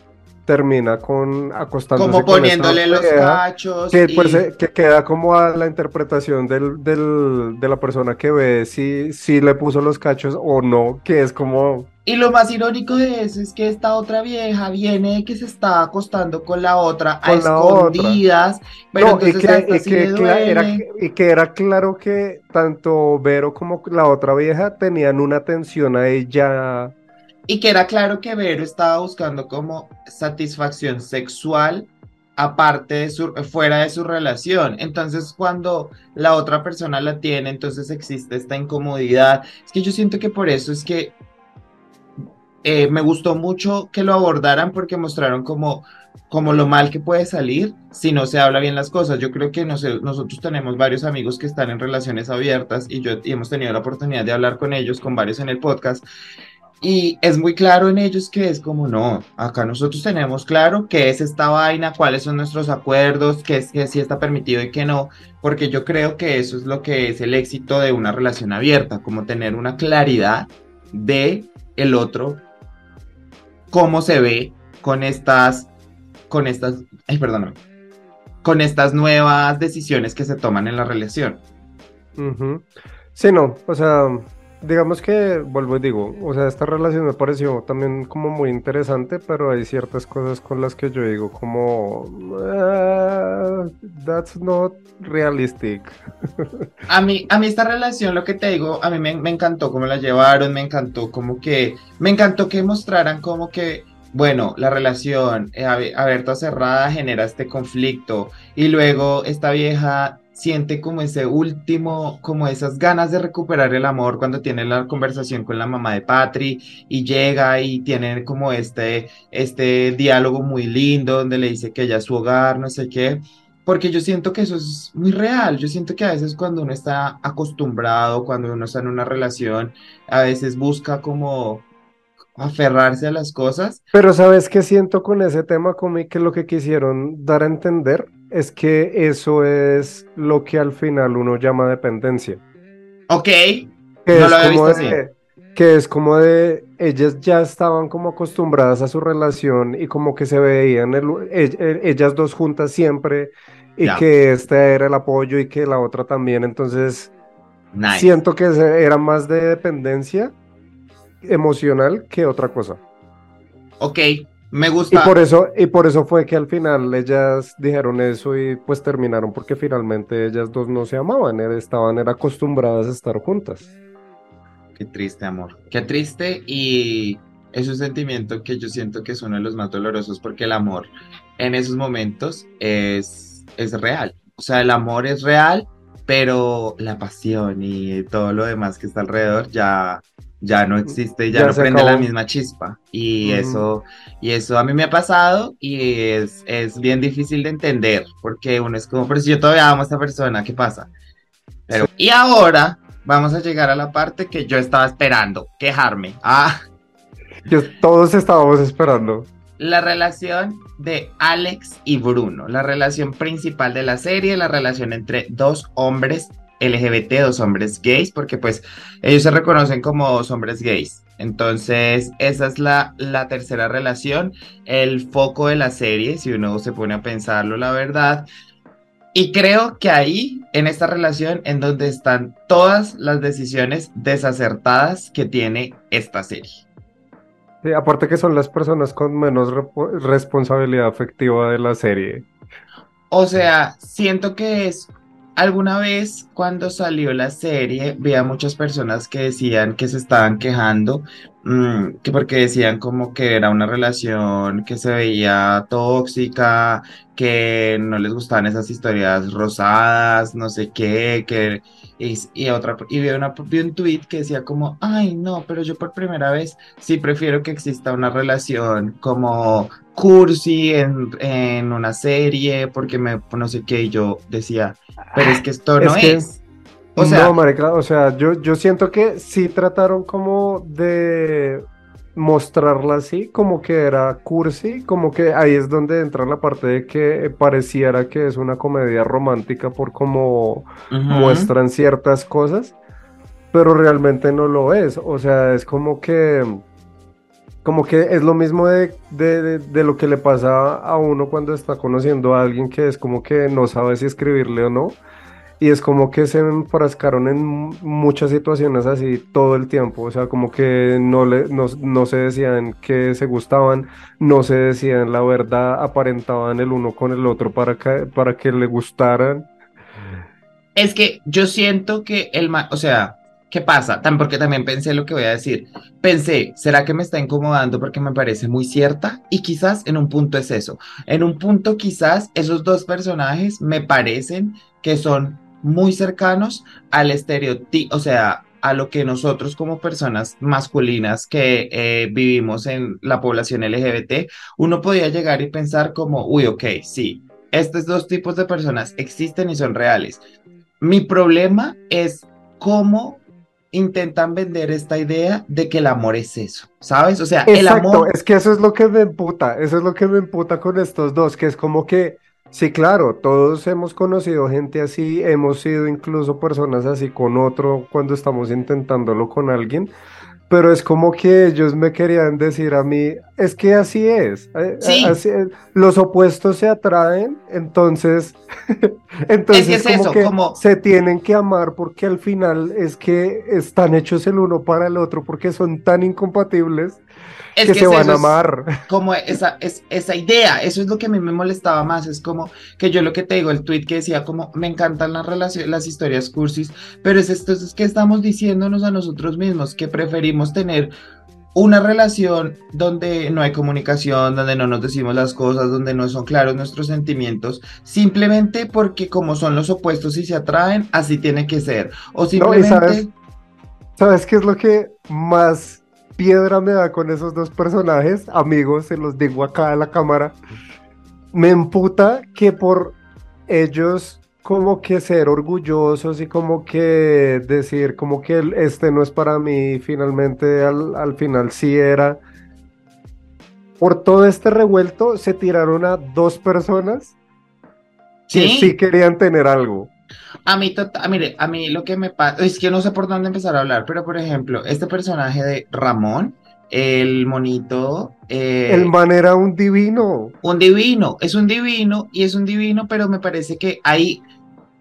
[SPEAKER 2] termina con acostándose
[SPEAKER 1] Como
[SPEAKER 2] con
[SPEAKER 1] poniéndole
[SPEAKER 2] esta
[SPEAKER 1] los
[SPEAKER 2] vieja,
[SPEAKER 1] cachos.
[SPEAKER 2] que,
[SPEAKER 1] y-
[SPEAKER 2] pues, eh, que queda como a la interpretación del, del- de la persona que ve si, si le puso los cachos o no, que es como,
[SPEAKER 1] Y lo más irónico de eso es que esta otra vieja viene que se está acostando con la otra a
[SPEAKER 2] Con la otra.
[SPEAKER 1] escondidas. Pero
[SPEAKER 2] no, y
[SPEAKER 1] entonces a
[SPEAKER 2] que,
[SPEAKER 1] esta
[SPEAKER 2] y
[SPEAKER 1] sí
[SPEAKER 2] que
[SPEAKER 1] le
[SPEAKER 2] cla- era,
[SPEAKER 1] duele.
[SPEAKER 2] y que era claro que tanto Vero como la otra vieja tenían una atención a ella.
[SPEAKER 1] Y que era claro que Vero estaba buscando como satisfacción sexual aparte de su, fuera de su relación. Entonces, cuando la otra persona la tiene, entonces existe esta incomodidad. Es que yo siento que por eso es que eh, me gustó mucho que lo abordaran porque mostraron como, como lo mal que puede salir si no se habla bien las cosas. Yo creo que no sé, nosotros tenemos varios amigos que están en relaciones abiertas y yo y hemos tenido la oportunidad de hablar con ellos, con varios en el podcast. Y es muy claro en ellos que es como, no, acá nosotros tenemos claro qué es esta vaina, cuáles son nuestros acuerdos, qué es que sí está permitido y qué no, porque yo creo que eso es lo que es el éxito de una relación abierta, como tener una claridad de el otro, cómo se ve con estas, con estas, ay, perdóname, con estas nuevas decisiones que se toman en la relación.
[SPEAKER 2] Ujú. Sí, no, o sea, digamos que, vuelvo y digo, o sea, esta relación me pareció también como muy interesante, pero hay ciertas cosas con las que yo digo como, "Ah, that's not realistic.
[SPEAKER 1] A mí, a mí esta relación, lo que te digo, a mí me, me encantó cómo la llevaron, me encantó como que, me encantó que mostraran como que, bueno, la relación eh, abierta cerrada genera este conflicto y luego esta vieja siente como ese último, como esas ganas de recuperar el amor cuando tiene la conversación con la mamá de Patri y llega y tiene como este, este diálogo muy lindo donde le dice que ella es su hogar, no sé qué. Porque yo siento que eso es muy real. Yo siento que a veces cuando uno está acostumbrado, cuando uno está en una relación, a veces busca como aferrarse a las cosas.
[SPEAKER 2] Pero ¿sabes qué siento con ese tema, como que lo que quisieron dar a entender es que eso es lo que al final uno llama dependencia.
[SPEAKER 1] Ok,
[SPEAKER 2] Que
[SPEAKER 1] No
[SPEAKER 2] es
[SPEAKER 1] lo había
[SPEAKER 2] como
[SPEAKER 1] visto
[SPEAKER 2] de, que es como de, ellas ya estaban como acostumbradas a su relación y como que se veían el- e- e- ellas dos juntas siempre y
[SPEAKER 1] Ya.
[SPEAKER 2] que este era el apoyo y que la otra también. Entonces,
[SPEAKER 1] nice.
[SPEAKER 2] siento que era más de dependencia emocional que otra cosa.
[SPEAKER 1] Ok, me
[SPEAKER 2] Y
[SPEAKER 1] gusta.
[SPEAKER 2] por eso, y por eso fue que al final ellas dijeron eso y pues terminaron porque finalmente ellas dos no se amaban, estaban era acostumbradas a estar juntas.
[SPEAKER 1] Qué triste, amor. Qué triste y es un sentimiento que yo siento que es uno de los más dolorosos porque el amor en esos momentos es, es real. O sea, el amor es real, pero la pasión y todo lo demás que está alrededor ya, ya no existe, ya,
[SPEAKER 2] Ya
[SPEAKER 1] no prende la misma chispa. Y eso, y eso a mí me ha pasado y es, es bien difícil de entender porque uno es como, pero si yo todavía amo a esta persona, ¿qué pasa? Pero, y ahora vamos a llegar a la parte que yo estaba esperando, quejarme. Ah,
[SPEAKER 2] Yo- todos estábamos esperando.
[SPEAKER 1] la relación de Alex y Bruno, la relación principal de la serie, la relación entre dos hombres LGBT, dos hombres gays, porque pues ellos se reconocen como dos hombres gays. Entonces, esa es la, la tercera relación, el foco de la serie, si uno se pone a pensarlo, la verdad. Y creo que ahí, en esta relación, en donde están todas las decisiones desacertadas que tiene esta serie.
[SPEAKER 2] Sí, aparte que son las personas con menos responsabilidad afectiva de la serie.
[SPEAKER 1] O sea, siento que es alguna vez cuando salió la serie, vi a muchas personas que decían que se estaban quejando, mm, que porque decían como que era una relación que se veía tóxica, que no les gustaban esas historias rosadas, no sé qué, que y, otra y vi, vi un tweet que decía como, ay no, pero yo por primera vez sí prefiero que exista una relación como cursi en, en una serie, porque me no sé qué, y yo decía, pero es que esto no
[SPEAKER 2] Es que-
[SPEAKER 1] es. O sea,
[SPEAKER 2] no, marica, o sea, yo, yo siento que sí trataron como de mostrarla así, como que era cursi, como que ahí es donde entra la parte de que pareciera que es una comedia romántica por cómo
[SPEAKER 1] ujú.
[SPEAKER 2] muestran ciertas cosas, pero realmente no lo es. O sea, es como que como que es lo mismo de, de, de, lo que le pasa a uno cuando está conociendo a alguien que es como que no sabe si escribirle o no. Y es como que se enfrascaron en muchas situaciones así todo el tiempo. O sea, como que no, le, no, no se decían que se gustaban, no se decían la verdad, aparentaban el uno con el otro para que, para que le gustaran.
[SPEAKER 1] Es que yo siento que el, o sea, ¿Qué pasa? porque también pensé lo que voy a decir. Pensé, ¿será que me está incomodando porque me parece muy cierta? Y quizás en un punto es eso. En un punto quizás esos dos personajes me parecen que son muy cercanos al estereotipo, o sea, a lo que nosotros como personas masculinas que eh, vivimos en la población LGBT, uno podía llegar y pensar como, uy, ok, sí, estos dos tipos de personas existen y son reales. Mi problema es cómo intentan vender esta idea de que el amor es eso, ¿sabes? O sea, el amor...
[SPEAKER 2] Es que eso es lo que me emputa, eso es lo que me emputa con estos dos, que es como que, sí, claro, todos hemos conocido gente así, hemos sido incluso personas así con otro cuando estamos intentándolo con alguien, pero es como que ellos me querían decir a mí, es que así es, eh, eh, los opuestos se atraen, entonces, <laughs> entonces como que se tienen que amar porque al final es que están hechos el uno para el otro porque son tan incompatibles que, se van a amar.
[SPEAKER 1] Como esa, es, esa idea, eso es lo que a mí me molestaba más, es como que yo lo que te digo, el tweet que decía como me encantan las relaciones, las historias cursis, pero es esto es que estamos diciéndonos a nosotros mismos que preferimos tener una relación donde no hay comunicación, donde no nos decimos las cosas, donde no son claros nuestros sentimientos, simplemente porque como son los opuestos y se atraen, así tiene que ser. O simplemente...
[SPEAKER 2] ¿sabes? ¿Sabes qué es lo que más piedra me da con esos dos personajes, amigos, se los digo acá a la cámara. Me emputa que por ellos como que ser orgullosos y como que decir como que este no es para mí, finalmente al, final sí era. Por todo este revuelto se tiraron a dos personas que sí querían tener algo.
[SPEAKER 1] A mí, tota, mire, a mí lo que me pasa, es que no sé por dónde empezar a hablar, pero por ejemplo, este personaje de Ramón, el monito.
[SPEAKER 2] Eh, el man era un divino.
[SPEAKER 1] Un divino, es un divino y es un divino, pero me parece que ahí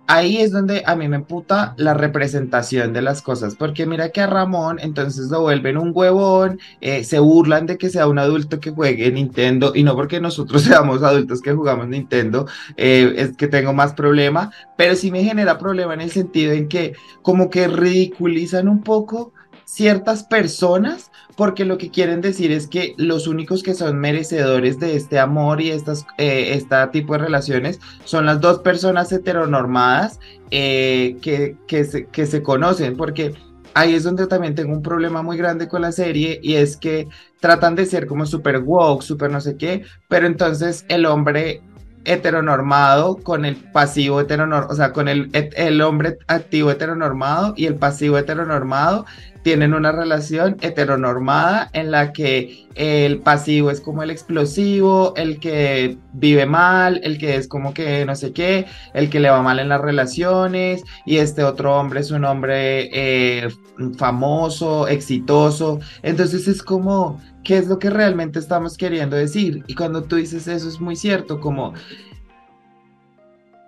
[SPEAKER 1] ahí es donde a mí me puta la representación de las cosas, porque mira que a Ramón entonces lo vuelven un huevón, eh, se burlan de que sea un adulto que juegue Nintendo, y no porque nosotros <laughs> seamos adultos que jugamos Nintendo, eh, es que tengo más problema, pero sí me genera problema en el sentido en que como que ridiculizan un poco ciertas personas porque lo que quieren decir es que los únicos que son merecedores de este amor y estas, eh, este tipo de relaciones son las dos personas heteronormadas eh, que, que, se, que se conocen, porque ahí es donde también tengo un problema muy grande con la serie y es que tratan de ser como super woke, super no sé qué, pero entonces el hombre heteronormado con el pasivo heteronormado, o sea, con el, el hombre activo heteronormado y el pasivo heteronormado tienen una relación heteronormada en la que el pasivo es como el explosivo, el que vive mal, el que es como que no sé qué, el que le va mal en las relaciones y este otro hombre es un hombre eh, famoso, exitoso. Entonces es como, ¿qué es lo que realmente estamos queriendo decir? Y cuando tú dices eso es muy cierto, como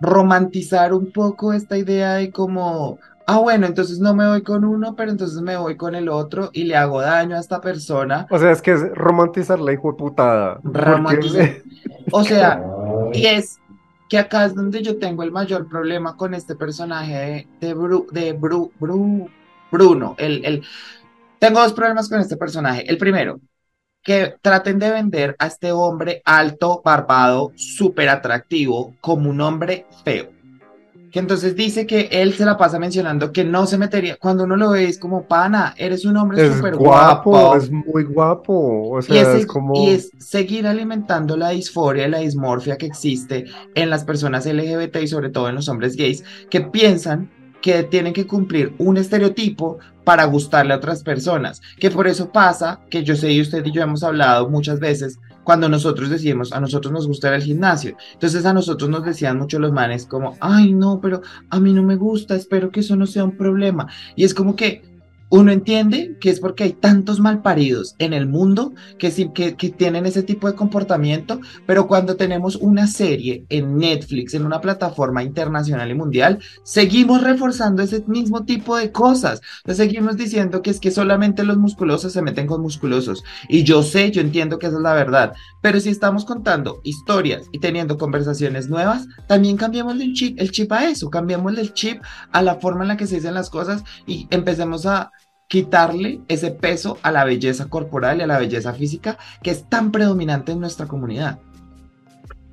[SPEAKER 1] romantizar un poco esta idea de como ah, bueno, entonces no me voy con uno, pero entonces me voy con el otro y le hago daño a esta persona.
[SPEAKER 2] O sea, es que es romantizar la hijo de putada.
[SPEAKER 1] Romantizar. <laughs> O sea, y es que acá es donde yo tengo el mayor problema con este personaje de, de, Bruno. El, el... Tengo dos problemas con este personaje. El primero, que traten de vender a este hombre alto, barbado, súper atractivo, como un hombre feo. Que entonces dice que él se la pasa mencionando que no se metería, cuando uno lo ve es como, pana, eres un hombre súper guapo,
[SPEAKER 2] Es muy guapo, o sea,
[SPEAKER 1] y
[SPEAKER 2] es, como...
[SPEAKER 1] Y es seguir alimentando la disforia y la dismorfia que existe en las personas LGBT y sobre todo en los hombres gays, que piensan que tienen que cumplir un estereotipo para gustarle a otras personas, que por eso pasa, que yo sé y usted y yo hemos hablado muchas veces, cuando nosotros decimos, a nosotros nos gusta el gimnasio. Entonces a nosotros nos decían mucho los manes como, ay no, pero a mí no me gusta, espero que eso no sea un problema. Y es como que uno entiende que es porque hay tantos malparidos en el mundo que, que, que, tienen ese tipo de comportamiento, pero cuando tenemos una serie en Netflix, en una plataforma internacional y mundial, seguimos reforzando ese mismo tipo de cosas. seguimos diciendo que es que solamente los musculosos se meten con musculosos. Y yo sé, yo entiendo que esa es la verdad, pero si estamos contando historias y teniendo conversaciones nuevas, también cambiamos el chip, el chip a eso, cambiamos el chip a la forma en la que se dicen las cosas y empecemos a quitarle ese peso a la belleza corporal y a la belleza física que es tan predominante en nuestra comunidad.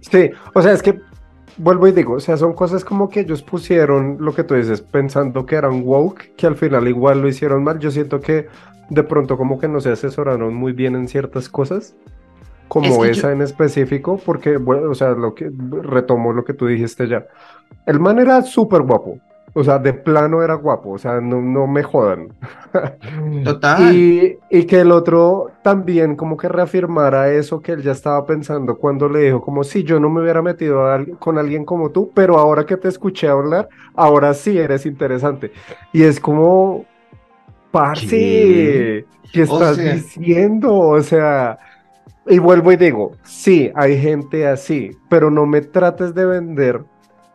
[SPEAKER 2] Sí, o sea, es que vuelvo y digo, o sea, son cosas como que ellos pusieron lo que tú dices, pensando que eran woke, que al final igual lo hicieron mal. Yo siento que de pronto como que no se asesoraron muy bien en ciertas cosas, como esa en específico, porque, bueno, o sea, lo que retomo lo que tú dijiste ya. El man era súper guapo, o sea, de plano era guapo, o sea, no, no me jodan. <laughs>
[SPEAKER 1] Total.
[SPEAKER 2] Y, y, que el otro también como que reafirmara eso que él ya estaba pensando cuando le dijo como si yo no me hubiera metido con alguien como tú, pero ahora que te escuché hablar, ahora sí eres interesante. Y es como, parce, ¿qué, estás diciendo? O sea, y vuelvo y digo, sí, hay gente así, pero no me trates de vender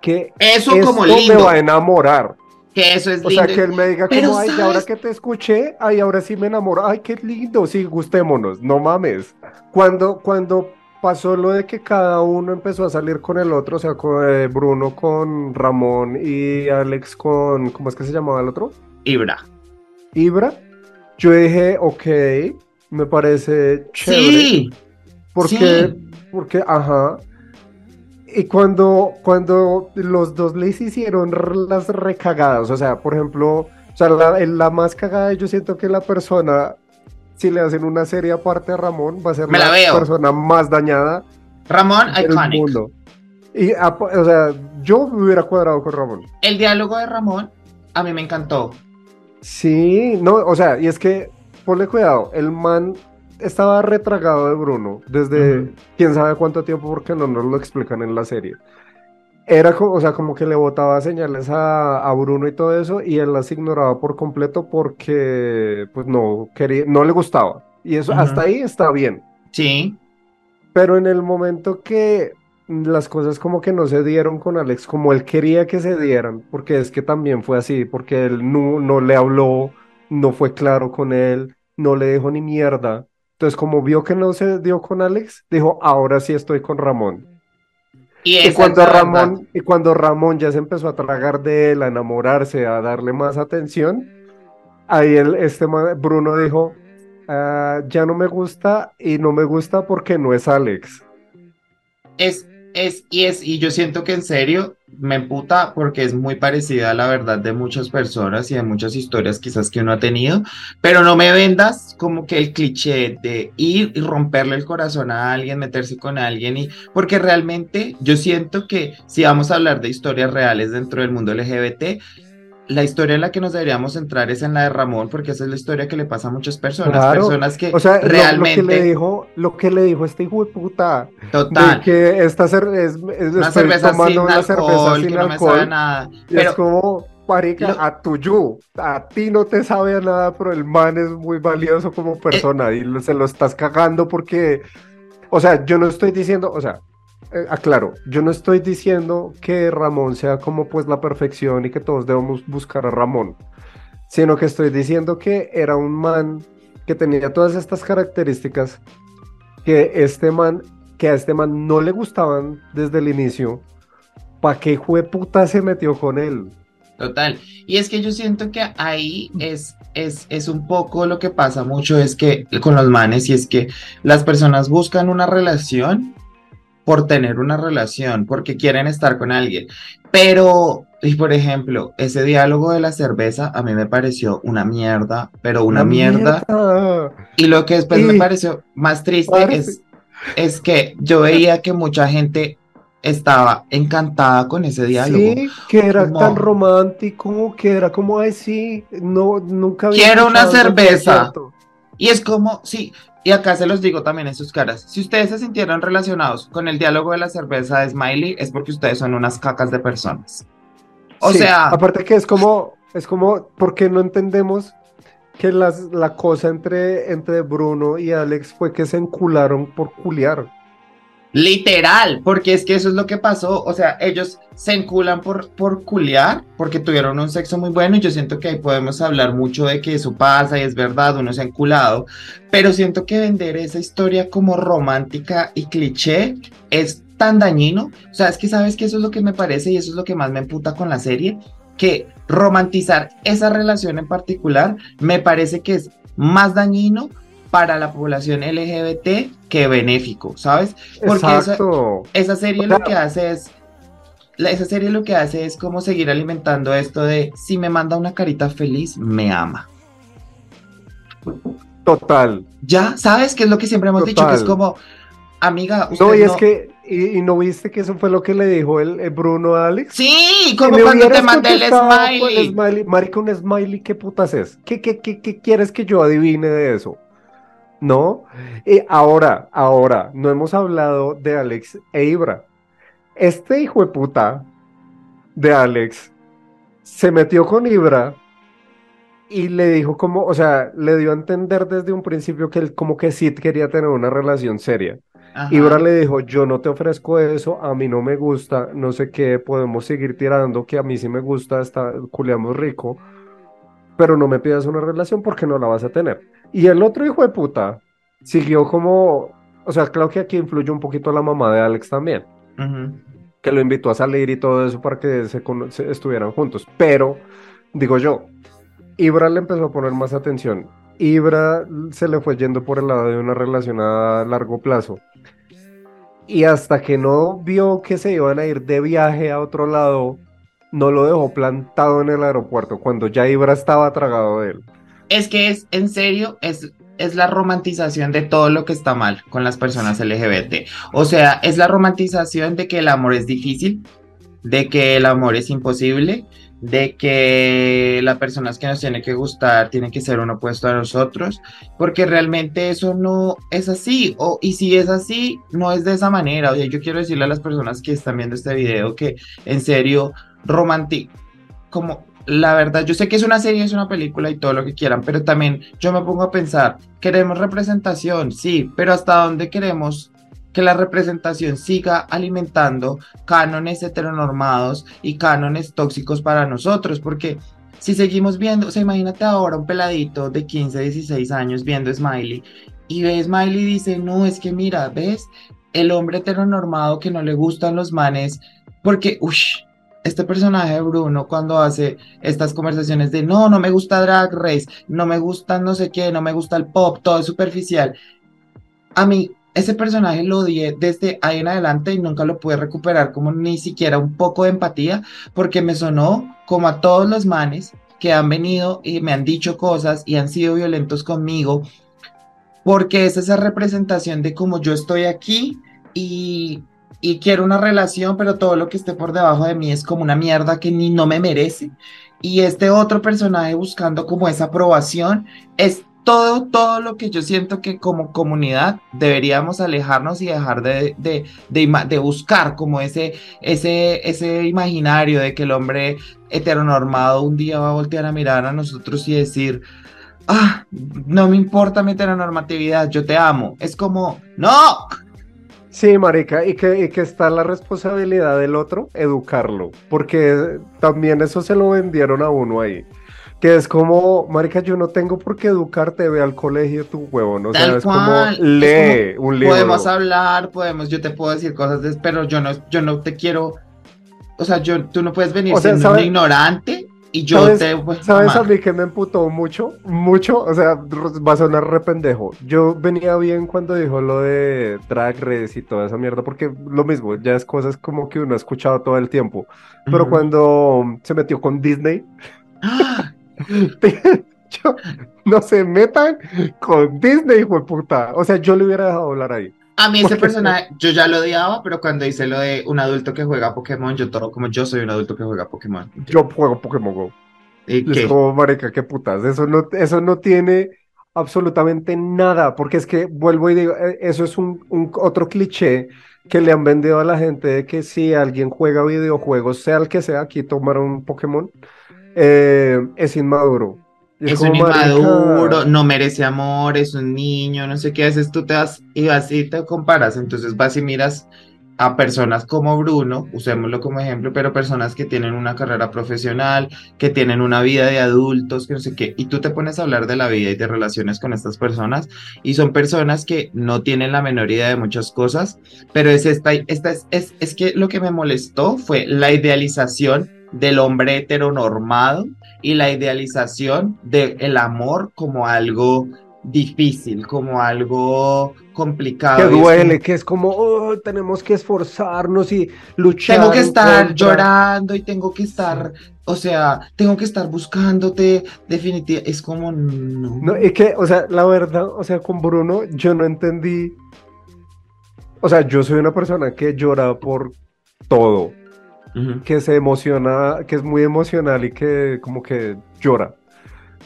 [SPEAKER 2] que
[SPEAKER 1] eso como lindo.
[SPEAKER 2] me va a enamorar.
[SPEAKER 1] Que eso es
[SPEAKER 2] lindo. O sea, que él me diga como, ay, ahora que te escuché, ay, ahora sí me enamoro. Ay, qué lindo, sí, gustémonos, no mames. Cuando, cuando pasó lo de que cada uno empezó a salir con el otro, o sea, con, eh, Bruno con Ramón y Alex con, ¿cómo es que se llamaba el otro?
[SPEAKER 1] Ibra.
[SPEAKER 2] Ibra. Yo dije, ok, me parece chévere. Sí. Porque, porque, ajá, y cuando, cuando los dos les hicieron las recagadas, o sea, por ejemplo, o sea, la, la más cagada, yo siento que la persona, si le hacen una serie aparte a Ramón, va a ser la, persona más dañada.
[SPEAKER 1] Ramón, iconic. Mundo.
[SPEAKER 2] Y, o sea, yo me hubiera cuadrado con Ramón.
[SPEAKER 1] El diálogo de Ramón, a mí me encantó.
[SPEAKER 2] Sí, no, o sea, y es que, ponle cuidado, el man estaba retragado de Bruno desde quién sabe cuánto tiempo porque no nos lo explican en la serie. Era, o sea, como que le botaba señales a, Bruno y todo eso y él las ignoraba por completo porque pues no quería, no le gustaba. Y eso hasta ahí está bien.
[SPEAKER 1] Sí.
[SPEAKER 2] Pero en el momento que las cosas como que no se dieron con Alex como él quería que se dieran, porque es que también fue así, porque él no, no le habló, no fue claro con él, no le dejó ni mierda. Entonces, como vio que no se dio con Alex, dijo, ahora sí estoy con Ramón. Y, cuando Ramón, y cuando Ramón ya se empezó a tragar de él, a enamorarse, a darle más atención, ahí el, este Bruno dijo, ah, ya no me gusta y no me gusta porque no es Alex.
[SPEAKER 1] Es, es, y es, y yo siento que en serio, me emputa porque es muy parecida a la verdad de muchas personas y de muchas historias quizás que uno ha tenido, pero no me vendas como que el cliché de ir y romperle el corazón a alguien, meterse con alguien y porque realmente yo siento que si vamos a hablar de historias reales dentro del mundo LGBT, la historia en la que nos deberíamos centrar es en la de Ramón, porque esa es la historia que le pasa a muchas personas, personas que realmente...
[SPEAKER 2] Lo, que le dijo, lo que le dijo este hijo de puta,
[SPEAKER 1] Total.
[SPEAKER 2] que esta es, es
[SPEAKER 1] una cerveza sin una alcohol, cerveza sin alcohol, no me sabe nada.
[SPEAKER 2] Pero... Es como, parica, a a tuyo, a ti no te sabe nada, pero el man es muy valioso como persona y se lo estás cagando porque, o sea, yo no estoy diciendo, o sea, eh, aclaro, yo no estoy diciendo que Ramón sea como pues la perfección y que todos debemos buscar a Ramón, sino que estoy diciendo que era un man que tenía todas estas características que este man, que a este man no le gustaban desde el inicio, ¿para qué puta se metió con él?
[SPEAKER 1] Total. Y es que yo siento que ahí es, es, es un poco lo que pasa mucho, es que con los manes, y es que las personas buscan una relación por tener una relación, porque quieren estar con alguien. Pero, y por ejemplo, ese diálogo de la cerveza a mí me pareció una mierda, pero una, mierda. Y lo que después me pareció más triste es, es que yo veía que mucha gente estaba encantada con ese diálogo.
[SPEAKER 2] Sí, que era tan romántico, que era como, ay, no, nunca
[SPEAKER 1] había Quiero una cerveza. Y es como, sí, y acá se los digo también en sus caras. Si ustedes se sintieron relacionados con el diálogo de la cerveza de Smiley, es porque ustedes son unas cacas de personas. O sea.
[SPEAKER 2] Aparte que es como, es como, porque no entendemos que las, la cosa entre, entre Bruno y Alex fue que se encularon por culiar.
[SPEAKER 1] Literal, porque es que eso es lo que pasó. O sea, ellos se enculan por, por culiar, porque tuvieron un sexo muy bueno. Y yo siento que ahí podemos hablar mucho de que eso pasa y es verdad, uno se ha enculado. Pero siento que vender esa historia como romántica y cliché es tan dañino. O sea, es que sabes que eso es lo que me parece y eso es lo que más me emputa con la serie. Que romantizar esa relación en particular me parece que es más dañino para la población LGBT que benéfico, ¿sabes? Porque esa, esa, serie lo que hace es esa serie lo que hace es como seguir alimentando esto de si me manda una carita feliz, me ama.
[SPEAKER 2] Total.
[SPEAKER 1] Ya, ¿sabes qué es lo que siempre hemos dicho? Que es como, amiga,
[SPEAKER 2] usted no, y es que, y, no viste que eso fue lo que le dijo el, Bruno a Alex.
[SPEAKER 1] Sí, como cuando te mandé el smiley. el smiley.
[SPEAKER 2] Marica, un smiley, ¿qué putas es? ¿Qué, qué, qué, qué quieres que yo adivine de eso? ¿No? Y ahora, ahora, no hemos hablado de Alex e Ibra. Este hijo de puta de Alex se metió con Ibra y le dijo como, o sea, le dio a entender desde un principio que él como que sí quería tener una relación seria. Ibra le dijo, yo no te ofrezco eso, a mí no me gusta, no sé qué, podemos seguir tirando, que a mí sí me gusta, está, culiamos rico, pero no me pidas una relación porque no la vas a tener. Y el otro hijo de puta siguió como, o sea, claro que aquí influyó un poquito la mamá de Alex también, que lo invitó a salir y todo eso para que se, estuvieran juntos. Pero, digo yo, Ibra le empezó a poner más atención. Ibra se le fue yendo por el lado de una relación a largo plazo. Y hasta que no vio que se iban a ir de viaje a otro lado, no lo dejó plantado en el aeropuerto cuando ya Ibra estaba tragado de él
[SPEAKER 1] es que es, en serio, es, es la romantización de todo lo que está mal con las personas LGBT. O sea, es la romantización de que el amor es difícil, de que el amor es imposible, de que las personas que nos tienen que gustar tienen que ser un opuesto a nosotros, porque realmente eso no es así, o, y si es así, no es de esa manera. O sea, yo quiero decirle a las personas que están viendo este video que en serio, romántico, como la verdad, yo sé que es una serie, es una película y todo lo que quieran, pero también yo me pongo a pensar, queremos representación, sí, pero ¿hasta dónde queremos que la representación siga alimentando cánones heteronormados y cánones tóxicos para nosotros? Porque si seguimos viendo, o sea, imagínate ahora un peladito de 15, 16 años viendo Smiley y ve Smiley y dice, no, es que mira, ¿ves? El hombre heteronormado que no le gustan los manes, porque, uff, este personaje Bruno cuando hace estas conversaciones de no, no me gusta Drag Race, no me gusta no sé qué, no me gusta el pop, todo es superficial. A mí ese personaje lo odié desde ahí en adelante y nunca lo pude recuperar como ni siquiera un poco de empatía porque me sonó como a todos los manes que han venido y me han dicho cosas y han sido violentos conmigo porque es esa representación de cómo yo estoy aquí y y quiero una relación, pero todo lo que esté por debajo de mí es como una mierda que ni no me merece. Y este otro personaje buscando como esa aprobación es todo, todo lo que yo siento que como comunidad deberíamos alejarnos y dejar de, de, de, buscar como ese, ese, ese imaginario de que el hombre heteronormado un día va a voltear a mirar a nosotros y decir, ah, no me importa mi heteronormatividad, yo te amo. Es como, no,
[SPEAKER 2] Sí, marica, y que, y que está la responsabilidad del otro, educarlo, porque también eso se lo vendieron a uno ahí. Que es como, marica, yo no tengo por qué educarte, ve al colegio tu huevo, ¿no?
[SPEAKER 1] Tal es como, lee un libro. Podemos hablar, podemos, yo te puedo decir cosas, pero yo no, yo no te quiero, o sea, yo, tú no puedes venir siendo un ignorante y yo
[SPEAKER 2] ¿Sabes,
[SPEAKER 1] te.
[SPEAKER 2] ¿Sabes a mí que me emputó mucho? Mucho. O sea, va a sonar rependejo. Yo venía bien cuando dijo lo de Drag Race y toda esa mierda, porque lo mismo, ya es cosas como que uno ha escuchado todo el tiempo. Pero cuando se metió con Disney. <gasps> <laughs> no se metan con Disney, hijo de puta. O sea, yo le hubiera dejado hablar ahí.
[SPEAKER 1] A mí ese personaje, yo ya lo odiaba, pero cuando dice lo de un adulto que juega Pokémon, yo todo como yo soy un adulto que juega Pokémon.
[SPEAKER 2] Yo juego Pokémon Go. ¿Y es como, marica, qué putas. Eso no, eso no tiene absolutamente nada, porque es que vuelvo y digo, eh, eso es un, otro cliché que le han vendido a la gente de que si alguien juega videojuegos, sea el que sea, aquí tomar un Pokémon, eh, es inmaduro.
[SPEAKER 1] Es un inmaduro, no merece amor, es un niño, no sé qué, haces tú te vas y vas y te comparas, entonces vas y miras a personas como Bruno, usémoslo como ejemplo, pero personas que tienen una carrera profesional, que tienen una vida de adultos, que no sé qué, y tú te pones a hablar de la vida y de relaciones con estas personas, y son personas que no tienen la menor idea de muchas cosas, pero es esta, esta es, es, es que lo que me molestó fue la idealización del hombre heteronormado y la idealización del amor como algo difícil, como algo complicado.
[SPEAKER 2] Que duele, que es como, oh, tenemos que esforzarnos y luchar.
[SPEAKER 1] Tengo que estar llorando y tengo que estar, o sea, tengo que estar buscándote, definitivamente, es como, no.
[SPEAKER 2] No, es que, o sea, la verdad, o sea, con Bruno yo no entendí, o sea, yo soy una persona que llora por todo, que se emociona, que es muy emocional y que como que llora.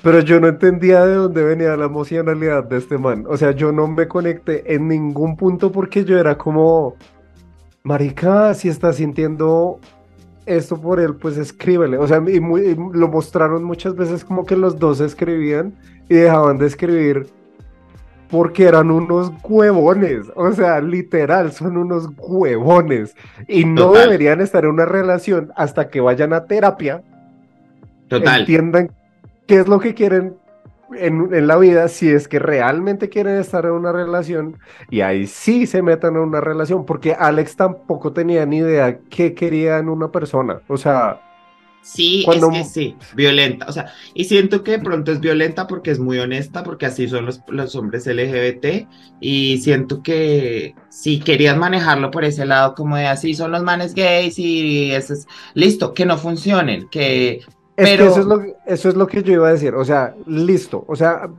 [SPEAKER 2] Pero yo no entendía de dónde venía la emocionalidad de este man. O sea, yo no me conecté en ningún punto porque yo era como, marica, si estás sintiendo esto por él, pues escríbele. O sea, y, lo mostraron muchas veces como que los dos escribían y dejaban de escribir porque eran unos huevones, o sea, literal, son unos huevones y no deberían estar en una relación hasta que vayan a terapia.
[SPEAKER 1] Total.
[SPEAKER 2] Entiendan qué es lo que quieren en, en, la vida si es que realmente quieren estar en una relación y ahí sí se metan en una relación, porque Alex tampoco tenía ni idea qué quería en una persona, o sea...
[SPEAKER 1] Sí, cuando... es que sí, violenta, o sea, y siento que de pronto es violenta porque es muy honesta, porque así son los, los hombres LGBT, y siento que si querías manejarlo por ese lado, como de así son los manes gays y eso es, listo, que no funcionen, que
[SPEAKER 2] es que eso es, lo, eso es lo que yo iba a decir, o sea, listo, o sea,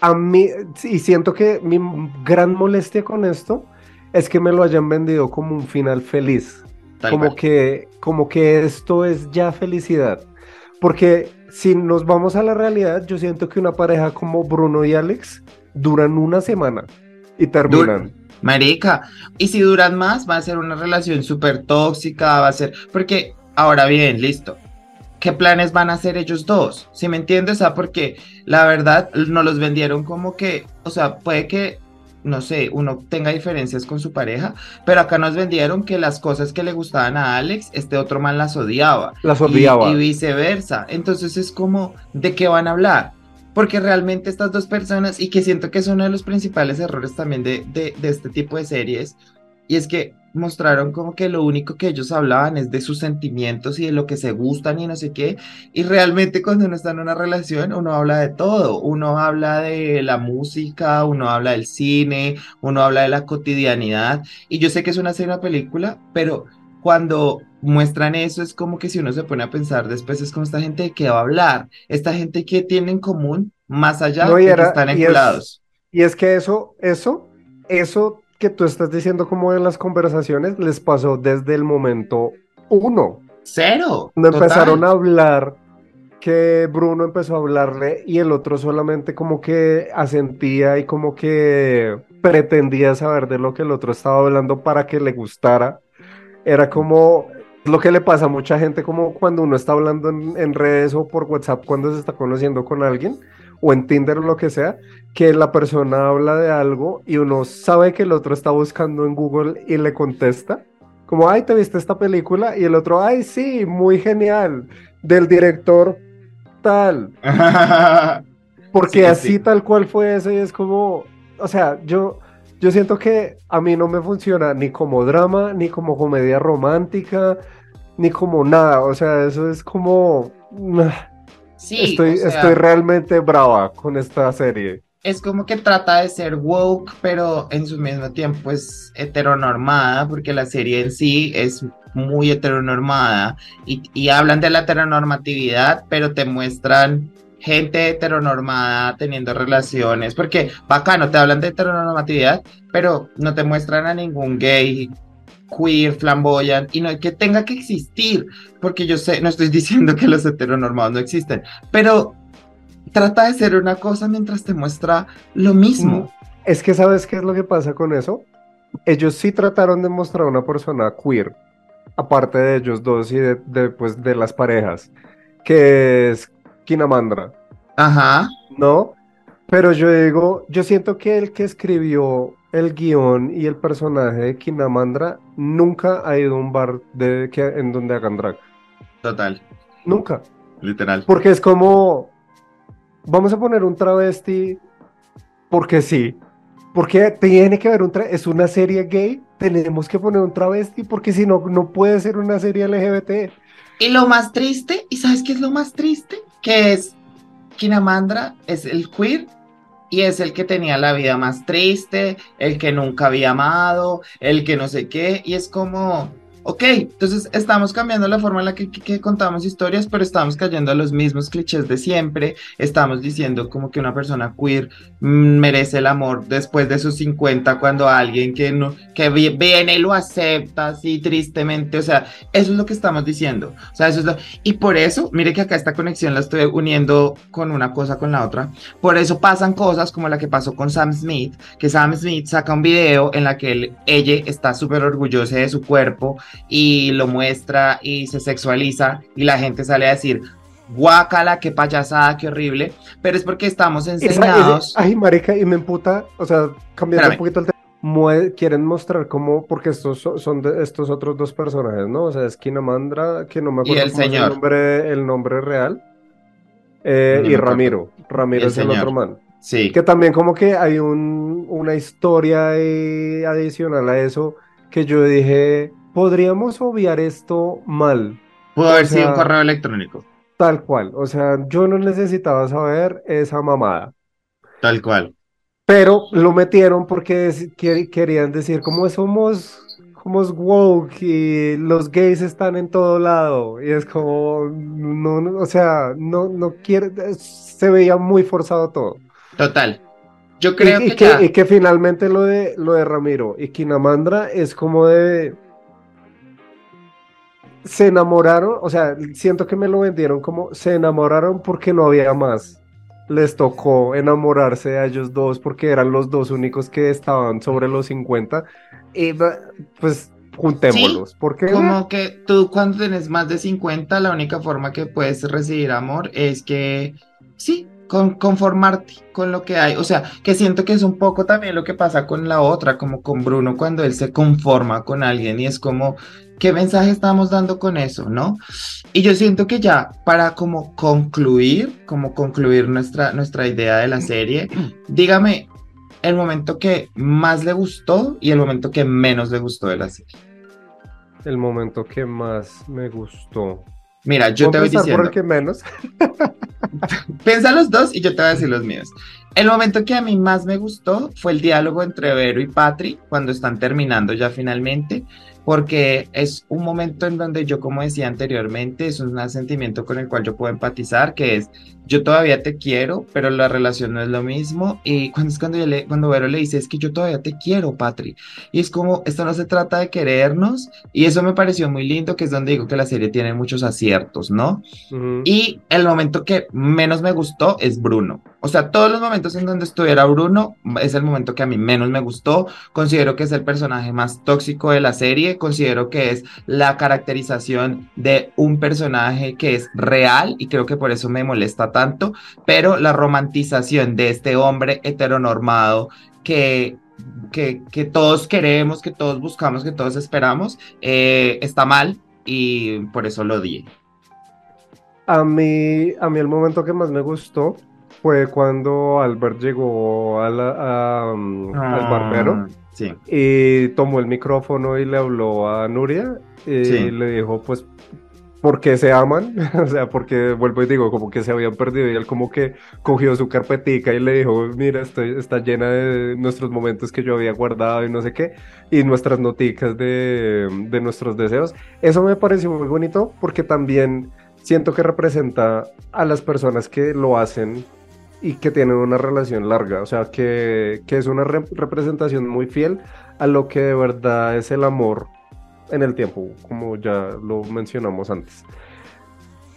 [SPEAKER 2] a mí, y siento que mi gran molestia con esto es que me lo hayan vendido como un final feliz, como que, como que esto es ya felicidad, porque si nos vamos a la realidad, yo siento que una pareja como Bruno y Alex duran una semana y terminan.
[SPEAKER 1] marica, y si duran más, va a ser una relación súper tóxica, va a ser, porque ahora bien, listo, qué planes van a hacer ellos dos, si me entiendes? O sea, porque la verdad no los vendieron como que, o sea, puede que, no sé, uno tenga diferencias con su pareja, pero acá nos vendieron que las cosas que le gustaban a Alex, este otro man las odiaba.
[SPEAKER 2] Las odiaba.
[SPEAKER 1] Y, viceversa. Entonces es como, ¿de qué van a hablar? Porque realmente estas dos personas, y que siento que es uno de los principales errores también de, de, de este tipo de series, y es que mostraron como que lo único que ellos hablaban es de sus sentimientos y de lo que se gustan y no sé qué. Y realmente cuando uno está en una relación, uno habla de todo. Uno habla de la música, uno habla del cine, uno habla de la cotidianidad. Y yo sé que es una serie, una película, pero cuando muestran eso es como que si uno se pone a pensar después es como esta gente de qué va a hablar, esta gente que tiene en común más allá de que están vinculados.
[SPEAKER 2] Y, y es que eso, eso, eso que tú estás diciendo como en las conversaciones les pasó desde el momento uno.
[SPEAKER 1] Cero.
[SPEAKER 2] Cuando empezaron a hablar, que Bruno empezó a hablarle y el otro solamente como que asentía y como que pretendía saber de lo que el otro estaba hablando para que le gustara. Era como lo que le pasa a mucha gente como cuando uno está hablando en, en redes o por WhatsApp cuando se está conociendo con alguien o en Tinder o lo que sea, que la persona habla de algo y uno sabe que el otro está buscando en Google y le contesta, como, ay, ¿te viste esta película? Y el otro, ay, sí, muy genial, del director tal. <laughs> Porque así tal cual fue eso y es como, o sea, yo, yo siento que a mí no me funciona ni como drama, ni como comedia romántica, ni como nada, o sea, eso es como estoy, estoy realmente brava con esta serie.
[SPEAKER 1] Es como que trata de ser woke, pero en su mismo tiempo es heteronormada, porque la serie en sí es muy heteronormada y, y hablan de la heteronormatividad, pero te muestran gente heteronormada teniendo relaciones, porque bacano, te hablan de heteronormatividad, pero no te muestran a ningún gay queer, flamboyant, y no que tenga que existir, porque yo sé, no estoy <laughs> diciendo que los heteronormados no existen, pero trata de ser una cosa mientras te muestra lo mismo. Mm,
[SPEAKER 2] es que sabes qué es lo que pasa con eso. Ellos sí trataron de mostrar una persona queer, aparte de ellos dos y de, pues, de las parejas, que es Kinamandra.
[SPEAKER 1] Ajá.
[SPEAKER 2] ¿no? Pero yo digo, yo siento que el que escribió el guion y el personaje de Kinamandra nunca ha ido a un bar de, que, en donde hagan drag.
[SPEAKER 1] Total.
[SPEAKER 2] Nunca.
[SPEAKER 1] Literal.
[SPEAKER 2] Porque es como, vamos a poner un travesti porque sí. Porque tiene que haber un travesti. Es una serie gay, tenemos que poner un travesti porque si no, no puede ser una serie LGBT.
[SPEAKER 1] Y lo más triste, ¿y sabes qué es lo más triste? Que es Kinamandra es el queer y es el que tenía la vida más triste, el que nunca había amado, el que no sé qué, y es como, ok, entonces estamos cambiando la forma en la que, que, contamos historias, pero estamos cayendo a los mismos clichés de siempre, estamos diciendo como que una persona queer merece el amor después de sus 50 cuando alguien que, no, que viene lo acepta así tristemente, o sea, eso es lo que estamos diciendo, o sea, eso es lo, y por eso, mire que acá esta conexión la estoy uniendo con una cosa con la otra, por eso pasan cosas como la que pasó con Sam Smith, que Sam Smith saca un video en la que él, ella está súper orgullosa de su cuerpo, y lo muestra y se sexualiza y la gente sale a decir, guácala, qué payasada, qué horrible, pero es porque estamos enseñados.
[SPEAKER 2] ay, marica, y me emputa, o sea, cambiando un poquito el tema. Quieren mostrar cómo, porque estos son de estos otros dos personajes, ¿no? O sea, es Kinamandra, que no me acuerdo
[SPEAKER 1] el, señor.
[SPEAKER 2] el, nombre, el nombre real, eh, y Ramiro. Ramiro es el otro man.
[SPEAKER 1] Sí.
[SPEAKER 2] Que también como que hay un, una historia adicional a eso que yo dije, podríamos obviar esto mal.
[SPEAKER 1] Pudo haber sido un correo electrónico.
[SPEAKER 2] Tal cual. O sea, yo no necesitaba saber esa mamada.
[SPEAKER 1] Tal cual.
[SPEAKER 2] Pero lo metieron porque querían decir como somos, somos woke y los gays están en todo lado. Y es como, no, o sea, no, no quiere, se veía muy forzado todo.
[SPEAKER 1] Total. Yo creo
[SPEAKER 2] y,
[SPEAKER 1] que,
[SPEAKER 2] y que finalmente lo de, lo de Ramiro y Kinamandra es como de, se enamoraron, o sea, siento que me lo vendieron como se enamoraron porque no había más. Les tocó enamorarse de ellos dos porque eran los dos únicos que estaban sobre los 50. Y pues juntémoslos. porque
[SPEAKER 1] como que tú cuando tienes más de 50, la única forma que puedes recibir amor es que sí, con conformarte con lo que hay. O sea, que siento que es un poco también lo que pasa con la otra, como con Bruno, cuando él se conforma con alguien y es como, ¿qué mensaje estamos dando con eso, no? Y yo siento que ya para como concluir, como concluir nuestra, nuestra idea de la serie, dígame el momento que más le gustó y el momento que menos le gustó de la serie.
[SPEAKER 2] El momento que más me gustó.
[SPEAKER 1] Mira, yo te voy diciendo.
[SPEAKER 2] por el que menos? <laughs>
[SPEAKER 1] Piensa los dos y yo te voy a decir los míos. El momento que a mí más me gustó fue el diálogo entre Vero y Patri cuando están terminando ya finalmente, porque es un momento en donde yo, como decía anteriormente, es un sentimiento con el cual yo puedo empatizar, que es yo todavía te quiero, pero la relación no es lo mismo. Y cuando es cuando, le, cuando Vero le dice, es que yo todavía te quiero, Patri. Y es como, esto no se trata de querernos. Y eso me pareció muy lindo, que es donde digo que la serie tiene muchos aciertos, ¿no? Y el momento que menos me gustó es Bruno. O sea, todos los momentos en donde estuviera Bruno es el momento que a mí menos me gustó. Considero que es el personaje más tóxico de la serie. Considero que es la caracterización de un personaje que es real y creo que por eso me molesta tanto, pero la romantización de este hombre heteronormado que, que, que todos queremos, que todos buscamos, que todos esperamos, eh, está mal y por eso lo di.
[SPEAKER 2] A mí, a mí el momento que más me gustó fue cuando Albert llegó a al
[SPEAKER 1] Ah,
[SPEAKER 2] barbero
[SPEAKER 1] Sí.
[SPEAKER 2] y tomó el micrófono y le habló a Nuria y
[SPEAKER 1] Sí.
[SPEAKER 2] le dijo, pues, ¿por qué se aman? <laughs> O sea, porque, vuelvo y digo, como que se habían perdido y él como que cogió su carpetica y le dijo, mira, estoy, está llena de nuestros momentos que yo había guardado y no sé qué, y nuestras noticas de, de nuestros deseos. Eso me pareció muy bonito porque también siento que representa a las personas que lo hacen y que tienen una relación larga, o sea, que, que es una re- representación muy fiel a lo que de verdad es el amor en el tiempo, como ya lo mencionamos antes.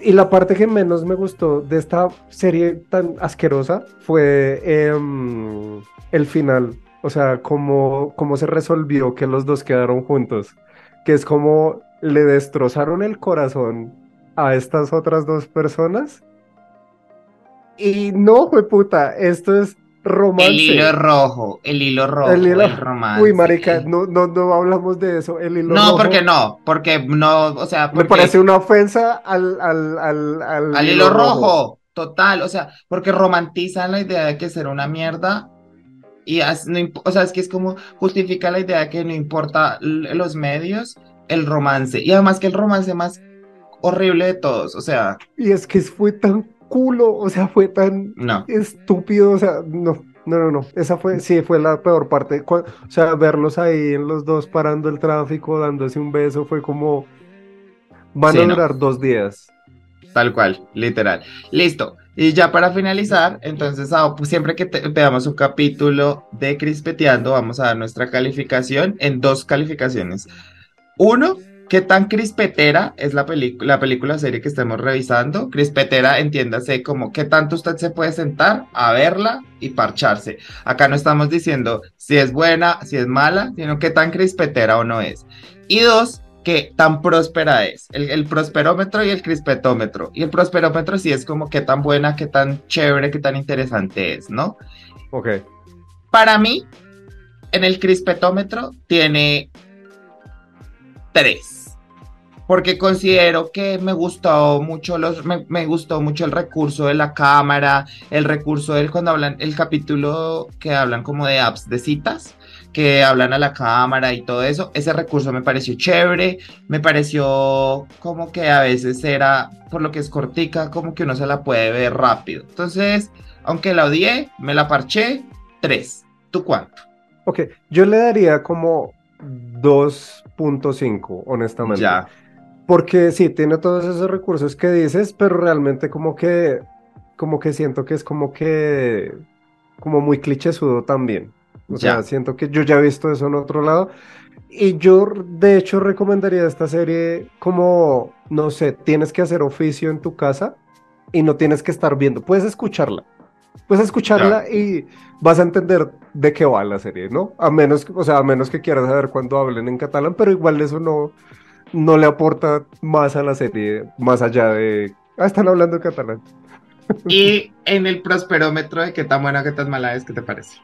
[SPEAKER 2] Y la parte que menos me gustó de esta serie tan asquerosa fue em, el final, o sea, cómo, cómo se resolvió que los dos quedaron juntos, que es como le destrozaron el corazón a estas otras dos personas Y no, fue puta, esto es romance.
[SPEAKER 1] El hilo rojo, el hilo rojo, el, <laughs> hilo... romance.
[SPEAKER 2] Uy, marica, no, no, no hablamos de eso. El hilo
[SPEAKER 1] no, porque no, porque no, o sea.
[SPEAKER 2] Me parece una ofensa al, al, al, al,
[SPEAKER 1] al hilo, rojo. Total, o sea, porque romantizan la idea de que será una mierda. Y, o sea, es que es como justifica la idea de que no importa los medios, el romance. Y además que el romance más horrible de todos, o sea.
[SPEAKER 2] Y es que fue tan culo, o sea, fue tan estúpido, o sea, no, no, no, no, esa fue, sí, fue la peor parte, o sea, verlos ahí en los dos parando el tráfico, dándose un beso, fue como, van a durar dos días.
[SPEAKER 1] Tal cual, literal. Listo. Y ya para finalizar, entonces ah, pues siempre que veamos un capítulo de Crispeteando, vamos a dar nuestra calificación en dos calificaciones. Uno, ¿Qué tan crispetera es la, la película serie que estemos revisando? Crispetera, entiéndase como qué tanto usted se puede sentar a verla y parcharse. Acá no estamos diciendo si es buena, si es mala, sino qué tan crispetera o no es. Y dos, qué tan próspera es. El, prosperómetro y el crispetómetro. Y el prosperómetro sí es como qué tan buena, qué tan chévere, qué tan interesante es, ¿no?
[SPEAKER 2] Ok.
[SPEAKER 1] Para mí, en el crispetómetro tiene tres porque considero que me gustó mucho los me, gustó mucho el recurso de la cámara, el recurso del cuando hablan el capítulo que hablan como de apps de citas, que hablan a la cámara y todo eso, ese recurso me pareció chévere, me pareció como que a veces era por lo que es cortica, como que uno se la puede ver rápido. Entonces, aunque la odié, me la parché, tres. ¿Tú cuánto?
[SPEAKER 2] Ok, yo le daría como 2.5, honestamente. Ya. Porque sí, tiene todos esos recursos que dices, pero realmente como que, como que siento que es como que, como muy clichésudo también. O sea, siento que yo ya he visto eso en otro lado. Y yo, de hecho, recomendaría esta serie como, no sé, tienes que hacer oficio en tu casa y no tienes que estar viendo. Puedes escucharla. Puedes escucharla y vas a entender de qué va la serie, ¿no? A menos, o sea, a menos que quieras saber cuándo hablen en catalán, pero igual eso no, no le aporta más a la serie, más allá de, ah, están hablando catalán. <laughs>
[SPEAKER 1] Y en el prosperómetro de qué tan buena, qué tan mala es, ¿qué te parece?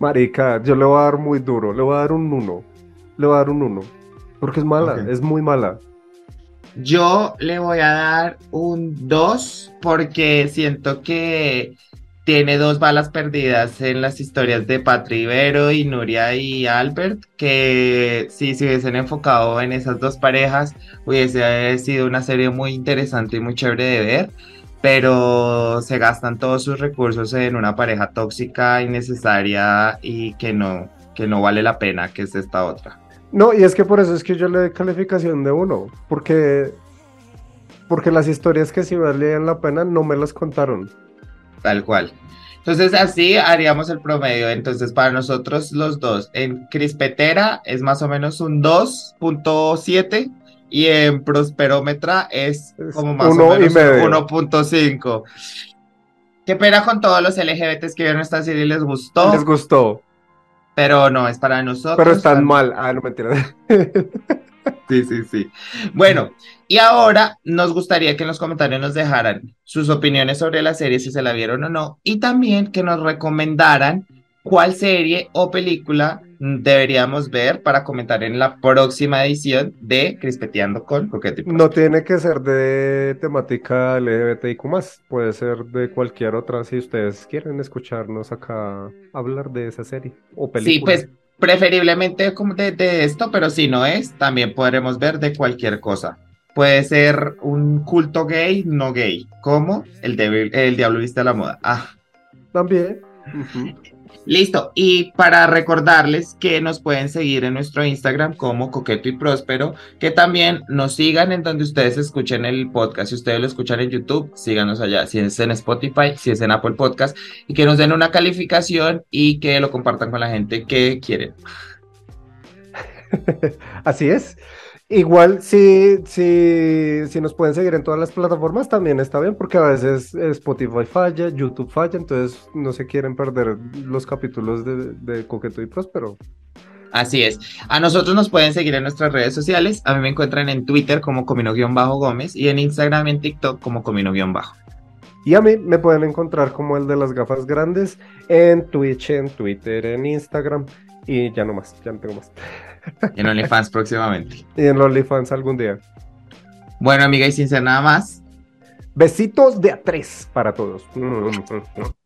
[SPEAKER 2] Marica, yo le voy a dar muy duro, le voy a dar un 1, le voy a dar un 1, porque es mala, es muy mala.
[SPEAKER 1] Yo le voy a dar un 2 porque siento que tiene dos balas perdidas en las historias de Patri Ibero y Nuria y Albert, que si se hubiesen enfocado en esas dos parejas, hubiese sido una serie muy interesante y muy chévere de ver, pero se gastan todos sus recursos en una pareja tóxica, innecesaria y que no, que no vale la pena, que es esta otra.
[SPEAKER 2] No, y es que por eso es que yo le doy calificación de uno, porque, porque las historias que sí valían la pena no me las contaron.
[SPEAKER 1] Tal cual. Entonces así haríamos el promedio. Entonces para nosotros los dos, en Crispetera es más o menos un 2.7 y en Prosperómetra es como más o menos 1.5. Qué pena con todos los LGBTs que vieron esta serie y les gustó.
[SPEAKER 2] Les gustó.
[SPEAKER 1] Pero no, es para nosotros.
[SPEAKER 2] Pero están mal. Ah, no mentira. <laughs> <laughs>
[SPEAKER 1] Sí, sí, sí. Bueno, y ahora nos gustaría que en los comentarios nos dejaran sus opiniones sobre la serie, si se la vieron o no, y también que nos recomendaran cuál serie o película deberíamos ver para comentar en la próxima edición de Crispeteando con Coquete.
[SPEAKER 2] No tiene que ser de temática LGBTIQ+, puede ser de cualquier otra si ustedes quieren escucharnos acá hablar de esa serie o película.
[SPEAKER 1] Sí, pues preferiblemente de, de esto, pero si no es, también podremos ver de cualquier cosa. Puede ser un culto gay, no gay, como el, el Diablo Viste a la Moda. Ah.
[SPEAKER 2] También.
[SPEAKER 1] Listo. Y para recordarles que nos pueden seguir en nuestro Instagram como Coqueto y Próspero, que también nos sigan en donde ustedes escuchen el podcast. Si ustedes lo escuchan en YouTube, síganos allá. Si es en Spotify, si es en Apple Podcast, y que nos den una calificación y que lo compartan con la gente que quieren. <laughs>
[SPEAKER 2] Así es. Igual, si, si, si nos pueden seguir en todas las plataformas, también está bien, porque a veces Spotify falla, YouTube falla, entonces no se quieren perder los capítulos de, de Coqueto y Próspero.
[SPEAKER 1] Así es. A nosotros nos pueden seguir en nuestras redes sociales. A mí me encuentran en Twitter como Comino-Gómez y en Instagram y en TikTok como Comino-Bajo.
[SPEAKER 2] Y a mí me pueden encontrar como el de las gafas grandes en Twitch, en Twitter, en Instagram y ya no más, ya no tengo más. <laughs>
[SPEAKER 1] En OnlyFans próximamente.
[SPEAKER 2] Y en OnlyFans algún día.
[SPEAKER 1] Bueno, amiga, y sin ser nada más.
[SPEAKER 2] Besitos de a tres para todos. <laughs>